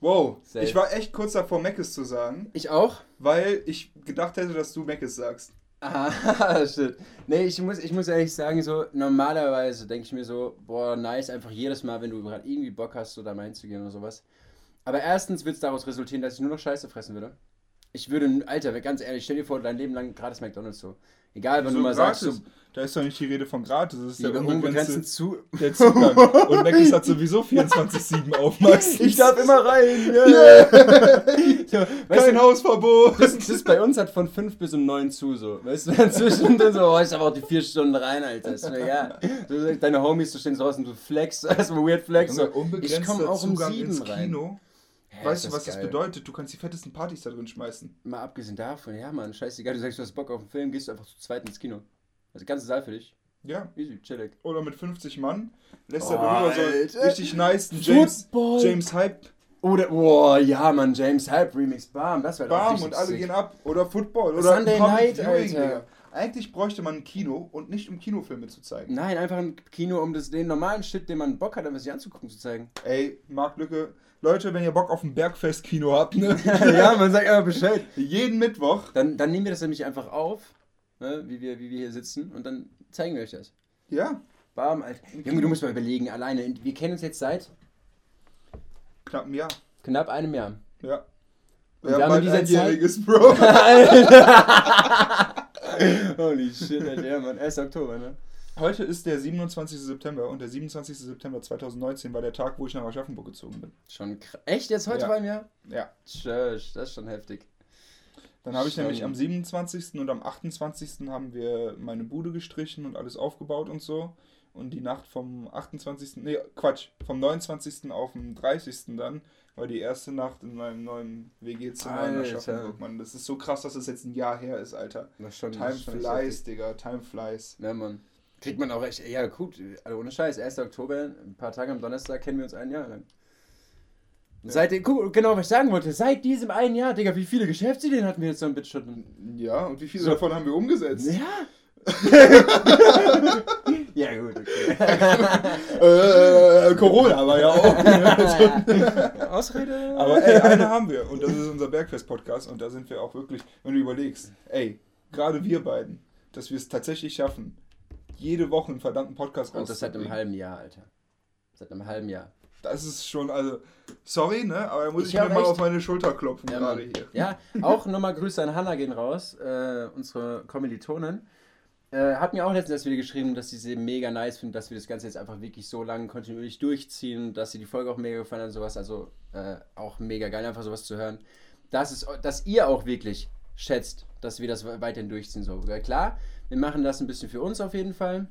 Wow, Safe. ich war echt kurz davor, Meckes zu sagen. Ich auch? Weil ich gedacht hätte, dass du Meckes sagst. Ah, *laughs* shit. Nee, ich muss, ich muss ehrlich sagen, so normalerweise denke ich mir so, boah, nice, einfach jedes Mal, wenn du gerade irgendwie Bock hast, so da mal hinzugehen oder sowas. Aber erstens wird es daraus resultieren, dass ich nur noch Scheiße fressen würde. Ich würde, Alter, ganz ehrlich, stell dir vor, dein Leben lang gratis McDonalds so. Egal, wenn so du mal gratis. sagst, so, da ist doch nicht die Rede von gratis, das ist der unbegrenzte zu *laughs* der Zugang. *laughs* Und Mc's hat sowieso 24-7 auf, Max. Ich darf immer rein. Yeah. ja, *laughs* Kein du, Hausverbot. Das, das bei uns hat von 5 bis um 9 zu, so. Weißt du, inzwischen so, oh, ich darf auch die 4 Stunden rein, Alter. Ist mir egal. Du, deine Homies, du stehst draußen, du flex, erstmal weird flex. So. Ich komme auch um 7 rein. Kino. Hä, weißt du, was geil. das bedeutet? Du kannst die fettesten Partys da drin schmeißen. Mal abgesehen davon, ja, Mann, scheißegal, du sagst, du hast Bock auf einen Film, gehst du einfach zu zweit ins Kino. Also ganze Saal für dich. Ja. Easy, chillig. Oder mit 50 Mann lässt oh, er darüber so richtig nice James, Football. James Hype. Oder, boah, ja, Mann, James Hype Remix, bam, das wäre Bam, und alle sick. gehen ab. Oder Football. Oder Sunday Night, Alter. Eigentlich bräuchte man ein Kino und nicht um Kinofilme zu zeigen. Nein, einfach ein Kino, um das, den normalen Shit, den man Bock hat, einfach sich anzugucken, zu zeigen. Ey, Mark Lücke, Leute, wenn ihr Bock auf ein Bergfest-Kino habt, ne? *laughs* ja, man sagt einfach Bescheid. Jeden Mittwoch. Dann, dann nehmen wir das nämlich einfach auf, ne? wie, wir, wie wir hier sitzen, und dann zeigen wir euch das. Ja. Bam, Alter. Junge, du musst mal überlegen, alleine. Wir kennen uns jetzt seit. Knapp einem Jahr. Knapp einem Jahr. Ja. Wir, wir haben in dieser Zeit. Bro. Alter. *laughs* Holy shit, Alter. Ja, Mann. 1. Oktober, ne? Heute ist der 27. September und der 27. September 2019 war der Tag, wo ich nach Aschaffenburg gezogen bin. Schon krass. Echt? Jetzt heute ja. bei mir? Ja. Tschüss, das ist schon heftig. Dann habe ich schon. nämlich am 27. und am 28. haben wir meine Bude gestrichen und alles aufgebaut und so. Und die Nacht vom 28. Nee, Quatsch, vom 29. auf den 30. dann war die erste Nacht in meinem neuen WG-Zimmer in Aschaffenburg, Mann. Das ist so krass, dass es das jetzt ein Jahr her ist, Alter. Das schon, Time das flies, Digga. Time flies. Ja, Mann. Kriegt man auch echt, ja gut, also ohne Scheiß, 1. Oktober, ein paar Tage am Donnerstag kennen wir uns ein Jahr lang. Ja. Seit, guck, genau, was ich sagen wollte, seit diesem einen Jahr, Digga, wie viele Geschäftsideen hatten wir jetzt so ein Bitshot? Ja, und wie viele so. davon haben wir umgesetzt? Ja. *laughs* ja, gut, okay. *laughs* äh, Corona war ja auch. *laughs* Ausrede. Aber ey, eine haben wir und das ist unser Bergfest-Podcast und da sind wir auch wirklich, wenn du überlegst, ey, gerade wir beiden, dass wir es tatsächlich schaffen, jede Woche einen verdammten Podcast Und das seit einem halben Jahr, Alter. Seit einem halben Jahr. Das ist schon, also, sorry, ne? Aber da muss ich, ich mir mal auf meine Schulter klopfen ja, gerade hier. Ja, auch nochmal Grüße an Hanna gehen raus, äh, unsere Kommilitonin. Äh, hat mir auch letztens erst wieder geschrieben, dass sie sie mega nice findet, dass wir das Ganze jetzt einfach wirklich so lange kontinuierlich durchziehen, dass sie die Folge auch mega gefallen hat und sowas. Also äh, auch mega geil, einfach sowas zu hören. Dass, es, dass ihr auch wirklich schätzt, dass wir das weiterhin durchziehen. So. Klar, wir machen das ein bisschen für uns auf jeden Fall,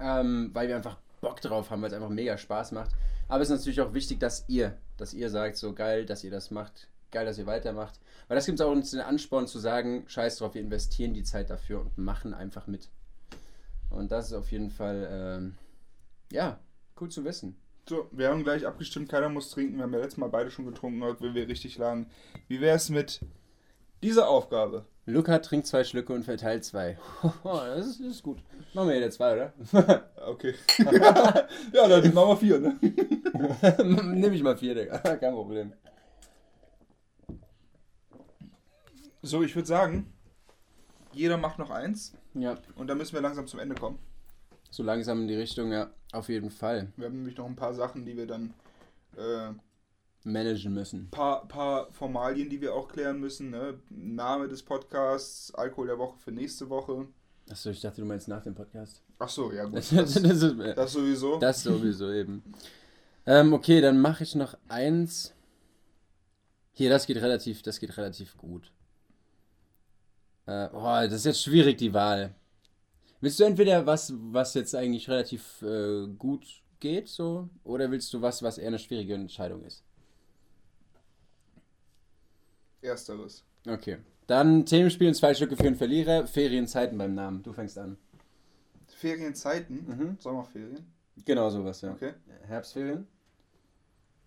ähm, weil wir einfach Bock drauf haben, weil es einfach mega Spaß macht. Aber es ist natürlich auch wichtig, dass ihr, dass ihr sagt, so geil, dass ihr das macht, geil, dass ihr weitermacht. Weil das gibt es auch uns den Ansporn zu sagen, scheiß drauf, wir investieren die Zeit dafür und machen einfach mit. Und das ist auf jeden Fall, ähm, ja, cool zu wissen. So, wir haben gleich abgestimmt, keiner muss trinken. Wir haben ja letztes Mal beide schon getrunken, weil wir richtig lagen. Wie wäre es mit dieser Aufgabe? Luca trinkt zwei Schlücke und verteilt zwei. *laughs* das, ist, das ist gut. Machen wir jetzt zwei, oder? *laughs* okay. *laughs* ja, dann machen wir vier, ne? Nehme ich mal vier, Digga. Kein Problem. So, ich würde sagen, jeder macht noch eins. Ja. Und dann müssen wir langsam zum Ende kommen. So langsam in die Richtung, ja, auf jeden Fall. Wir haben nämlich noch ein paar Sachen, die wir dann äh, managen müssen. Ein paar, paar Formalien, die wir auch klären müssen. Ne? Name des Podcasts, Alkohol der Woche für nächste Woche. Achso, ich dachte, du meinst nach dem Podcast. Achso, ja gut. *laughs* Das, das, ist, das sowieso. Das sowieso eben. Ähm, okay, dann mache ich noch eins. Hier, das geht relativ, das geht relativ gut. Äh, oh, das ist jetzt schwierig, die Wahl. Willst du entweder was, was jetzt eigentlich relativ äh, gut geht, so, oder willst du was, was eher eine schwierige Entscheidung ist? Ersteres. Okay. Dann Themenspiel und zwei Stücke für einen Verlierer. Ferienzeiten beim Namen. Du fängst an. Ferienzeiten? Mhm. Sommerferien? Genau sowas, ja. Okay. Herbstferien?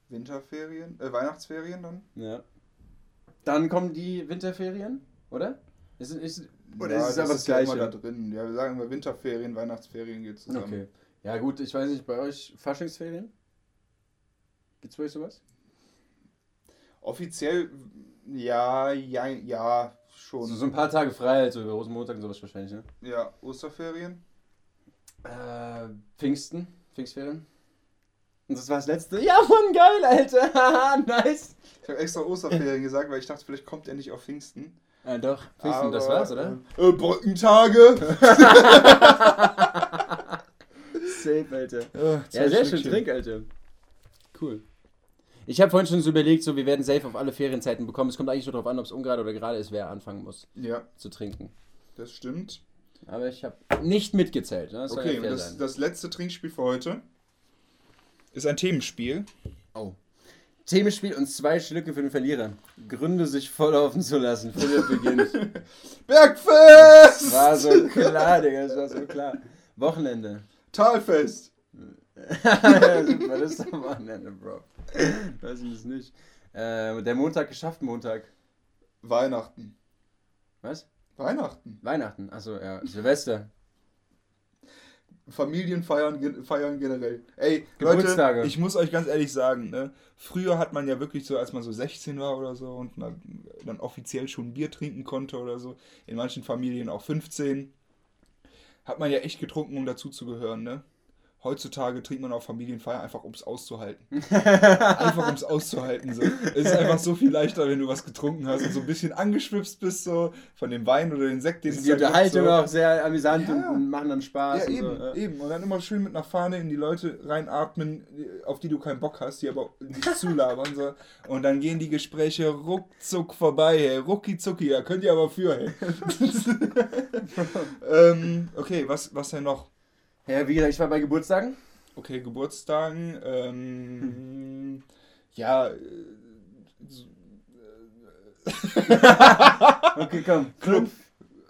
Winterferien? Äh, Weihnachtsferien dann? Ja. Dann kommen die Winterferien, oder? Ist, ist, oder ja, ist es aber das Gleiche? Ja, da drin. Ja, wir sagen immer Winterferien, Weihnachtsferien geht zusammen. Okay. Ja gut, ich weiß nicht, bei euch Faschingsferien? Gibt's bei euch sowas? Offiziell ja, ja, ja, schon. So, so ein paar Tage frei, also über Rosenmontag und sowas wahrscheinlich, ne? Ja, Osterferien? Äh, Pfingsten, Pfingstferien. Und das war das letzte. Ja, Mann, geil, Alter. *laughs* nice. Ich habe extra Osterferien gesagt, weil ich dachte, vielleicht kommt er nicht auf Pfingsten. Ja, doch. Pfingsten, Aber, das war's, oder? Äh, Brückentage. *laughs* Safe, Alter. Oh, ja, sehr schön Trink, Alter. Cool. Ich habe vorhin schon so überlegt, so wir werden safe auf alle Ferienzeiten bekommen. Es kommt eigentlich nur darauf an, ob es ungerade oder gerade ist, wer anfangen muss ja. zu trinken. Das stimmt. Aber ich habe nicht mitgezählt. Ne? Das okay, ja das, das, letzte Trinkspiel für heute ist ein Themenspiel. Oh. Themenspiel und zwei Schlücke für den Verlierer. Gründe, sich volllaufen zu lassen. Philipp beginnt. *laughs* Bergfest! War so klar, Digga, das war so klar. Wochenende. Talfest. *laughs* ja, super, das ist doch Wochenende, Bro. *laughs* Weiß ich das nicht. Äh, der Montag geschafft, Montag. Weihnachten. Was? Weihnachten. Weihnachten, achso, ja. Silvester. Familien feiern, feiern generell. Ey, Leute, ich muss euch ganz ehrlich sagen, ne, früher hat man ja wirklich so, als man so 16 war oder so und dann, dann offiziell schon Bier trinken konnte oder so, in manchen Familien auch 15, hat man ja echt getrunken, um dazuzugehören, ne? Heutzutage trinkt man auf Familienfeier einfach, um es auszuhalten. *laughs* einfach, um es auszuhalten. So. Es ist einfach so viel leichter, wenn du was getrunken hast und so ein bisschen angeschwipst bist, so von dem Wein oder den Sekt, den es Die Unterhaltung so. auch sehr amüsant ja. und machen dann Spaß. Ja, eben, so, ja. eben. Und dann immer schön mit einer Fahne in die Leute reinatmen, auf die du keinen Bock hast, die aber nicht *laughs* zulabern. So. Und dann gehen die Gespräche ruckzuck vorbei, hey. Rucki zucki, ja, könnt ihr aber für, hey. *laughs* ähm, okay, was, was denn noch? Ja, wie gesagt, ich war bei Geburtstagen. Okay, Geburtstagen. Ähm, ja. Äh, *laughs* okay, komm. Club.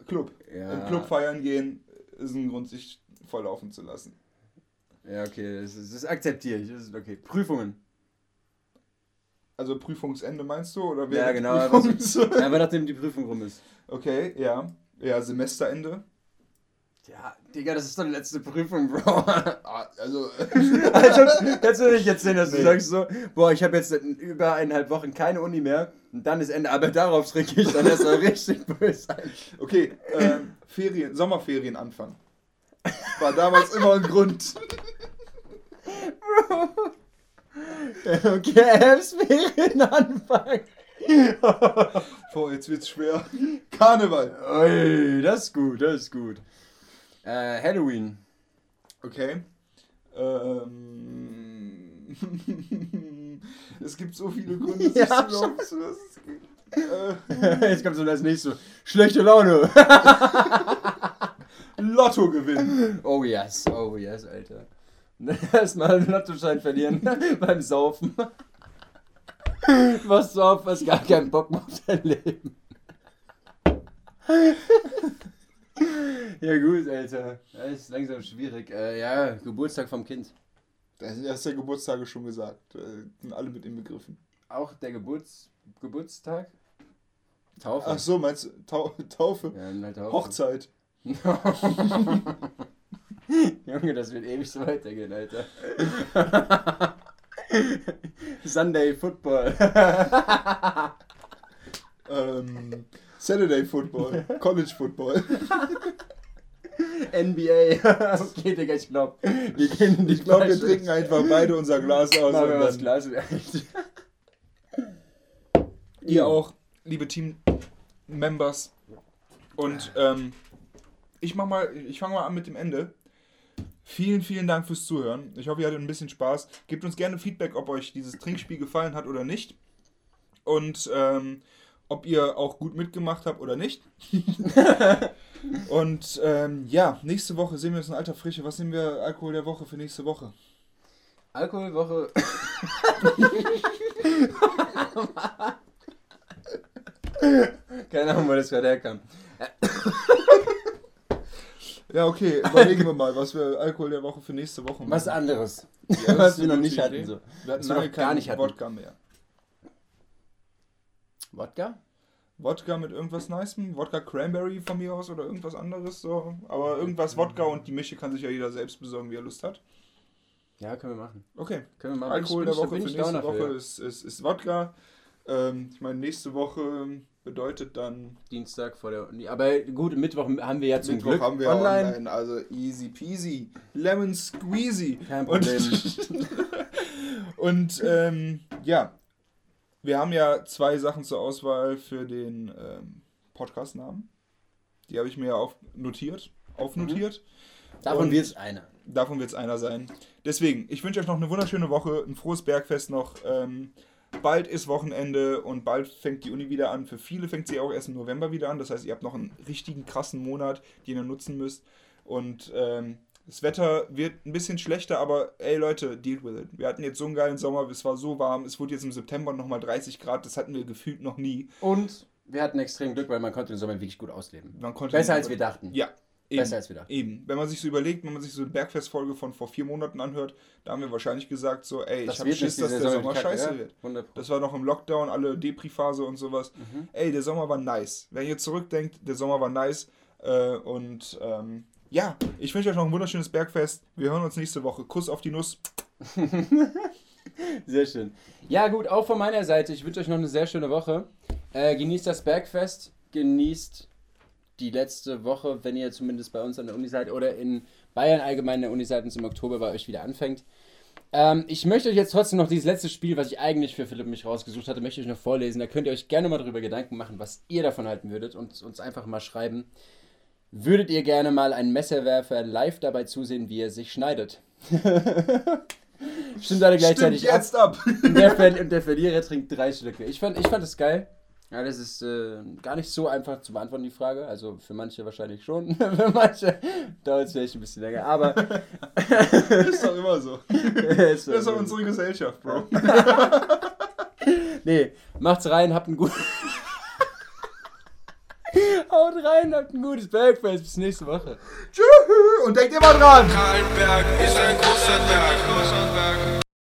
Club. Ja. Im Club feiern gehen ist ein Grund, sich volllaufen zu lassen. Ja, okay, das, ist, das akzeptiere ich. Das ist okay. Prüfungen. Also Prüfungsende meinst du? Oder ja, genau. Prüfungs *laughs* ja, aber nachdem die Prüfung rum ist. Okay, ja. Ja, Semesterende. Ja, Digga, das ist doch die letzte Prüfung, Bro. *laughs* Ah, also, *laughs* also, kannst du nicht erzählen, dass nee. du sagst so, boah, ich habe jetzt über eineinhalb Wochen keine Uni mehr und dann ist Ende, aber darauf trinke ich dann erstmal richtig *laughs* böse. Okay, ähm, Ferien, Sommerferien anfangen. War damals immer ein Grund. Bro. Okay, Herbstferien anfangen. Boah, jetzt wird's schwer. Karneval. Ui, das ist gut, das ist gut. Äh, Halloween. Okay. Ähm. *laughs* es gibt so viele *laughs* Gründe, sich ja, zu laufen zu lassen. Jetzt kommt so das nächste. Schlechte Laune. *laughs* Lotto gewinnen. Oh yes, oh yes, Alter. Erstmal einen Lottoschein verlieren beim Saufen. Was saufen, hast gar keinen Bock mehr auf dein Leben. Ja gut, Alter. Das ist langsam schwierig. Äh, ja, Geburtstag vom Kind. Da sind erst der Geburtstage schon gesagt. Äh, sind alle mit inbegriffen. Auch der Geburts Geburtstag? Taufe. Ach so, meinst du Tau *laughs* Taufe? Ja, halt Taufe. Hochzeit. *laughs* Junge, das wird ewig so weitergehen, Alter. *laughs* Sunday Football. ähm, Saturday Football, College Football. NBA. okay, *laughs* Digga, ich glaub. Wir die Ich glaube, wir trinken einfach beide unser Glas aus. Machen wir das Glas. *laughs* Ihr auch, liebe Team-Members. Und ähm, ich mach mal, ich fange mal an mit dem Ende. Vielen, vielen Dank fürs Zuhören. Ich hoffe, ihr hattet ein bisschen Spaß. Gebt uns gerne Feedback, ob euch dieses Trinkspiel gefallen hat oder nicht. Und ähm, ob ihr auch gut mitgemacht habt oder nicht. *laughs* Und ähm, ja, nächste Woche sehen wir uns in alter Frische. Was nehmen wir Alkohol der Woche für nächste Woche? Alkoholwoche. *laughs* Keine Ahnung, wo das gerade herkam. ja, okay, überlegen wir mal, was wir Alkohol der Woche für nächste Woche machen. Was anderes. Ja, was wir noch nicht hatten. So. Wir hatten lange gar nicht hatten. Wodka mehr. Wodka? Wodka mit irgendwas Nicem, Wodka Cranberry von mir aus oder irgendwas anderes so. Aber irgendwas Wodka und die Mische kann sich ja jeder selbst besorgen, wie er Lust hat. Ja, können wir machen. Okay. Können wir machen. Alkohol der Woche für nächste Woche ist, ist, ist Wodka. Ähm, ich meine, nächste Woche bedeutet dann. Dienstag vor der Uni. Aber gut, Mittwoch haben wir ja zum Mittwoch Glück haben wir online. online. Also easy peasy. Lemon squeezy. Kein Problem. Und, *laughs* und ähm, ja, wir haben ja zwei Sachen zur Auswahl für den ähm, Podcast-Namen. Die habe ich mir ja auf notiert, aufnotiert. Mhm. Davon wird es einer. Davon wird es einer sein. Deswegen, ich wünsche euch noch eine wunderschöne Woche, ein frohes Bergfest noch. Ähm, bald ist Wochenende und bald fängt die Uni wieder an. Für viele fängt sie auch erst im November wieder an. Das heißt, ihr habt noch einen richtigen krassen Monat, den ihr nutzen müsst. Und ähm, das Wetter wird ein bisschen schlechter, aber ey Leute, deal with it. Wir hatten jetzt so einen geilen Sommer, es war so warm, es wurde jetzt im September nochmal 30 Grad, das hatten wir gefühlt noch nie. Und wir hatten extrem Glück, weil man konnte den Sommer wirklich gut ausleben. Besser als wir dachten. Ja. Eben, Besser als wir dachten. Eben. Wenn man sich so überlegt, wenn man sich so eine Bergfestfolge von vor vier Monaten anhört, da haben wir wahrscheinlich gesagt, so, ey, das ich hab Schiss, dass der Sommer Kacke, scheiße ja? wird. 100%. Das war noch im Lockdown, alle Depri-Phase und sowas. Mhm. Ey, der Sommer war nice. Wenn ihr zurückdenkt, der Sommer war nice. Äh, und ähm, ja, ich wünsche euch noch ein wunderschönes Bergfest. Wir hören uns nächste Woche. Kuss auf die Nuss. *laughs* sehr schön. Ja, gut, auch von meiner Seite. Ich wünsche euch noch eine sehr schöne Woche. Äh, genießt das Bergfest. Genießt die letzte Woche, wenn ihr zumindest bei uns an der Uni seid oder in Bayern allgemein an der Uni seid und es im Oktober bei euch wieder anfängt. Ähm, ich möchte euch jetzt trotzdem noch dieses letzte Spiel, was ich eigentlich für Philipp mich rausgesucht hatte, möchte ich noch vorlesen. Da könnt ihr euch gerne mal darüber Gedanken machen, was ihr davon halten würdet und uns einfach mal schreiben. Würdet ihr gerne mal einen Messerwerfer live dabei zusehen, wie er sich schneidet? *laughs* Stimmt alle gleichzeitig Stimmt jetzt ab. ab. und, der Ver und der Verlierer trinkt drei Stücke. Ich fand, ich fand das geil. Ja, das ist äh, gar nicht so einfach zu beantworten, die Frage. Also für manche wahrscheinlich schon. *laughs* für manche dauert es vielleicht ein bisschen länger. Aber. *laughs* ist doch immer so. das ist doch unsere Gesellschaft, Bro. nee, macht's rein, habt einen guten. *laughs* Haut rein, habt ein gutes Bergfest. Bis nächste Woche. Tschüss und denkt immer dran. Kallenberg ist ein großer Berg. Großer Berg.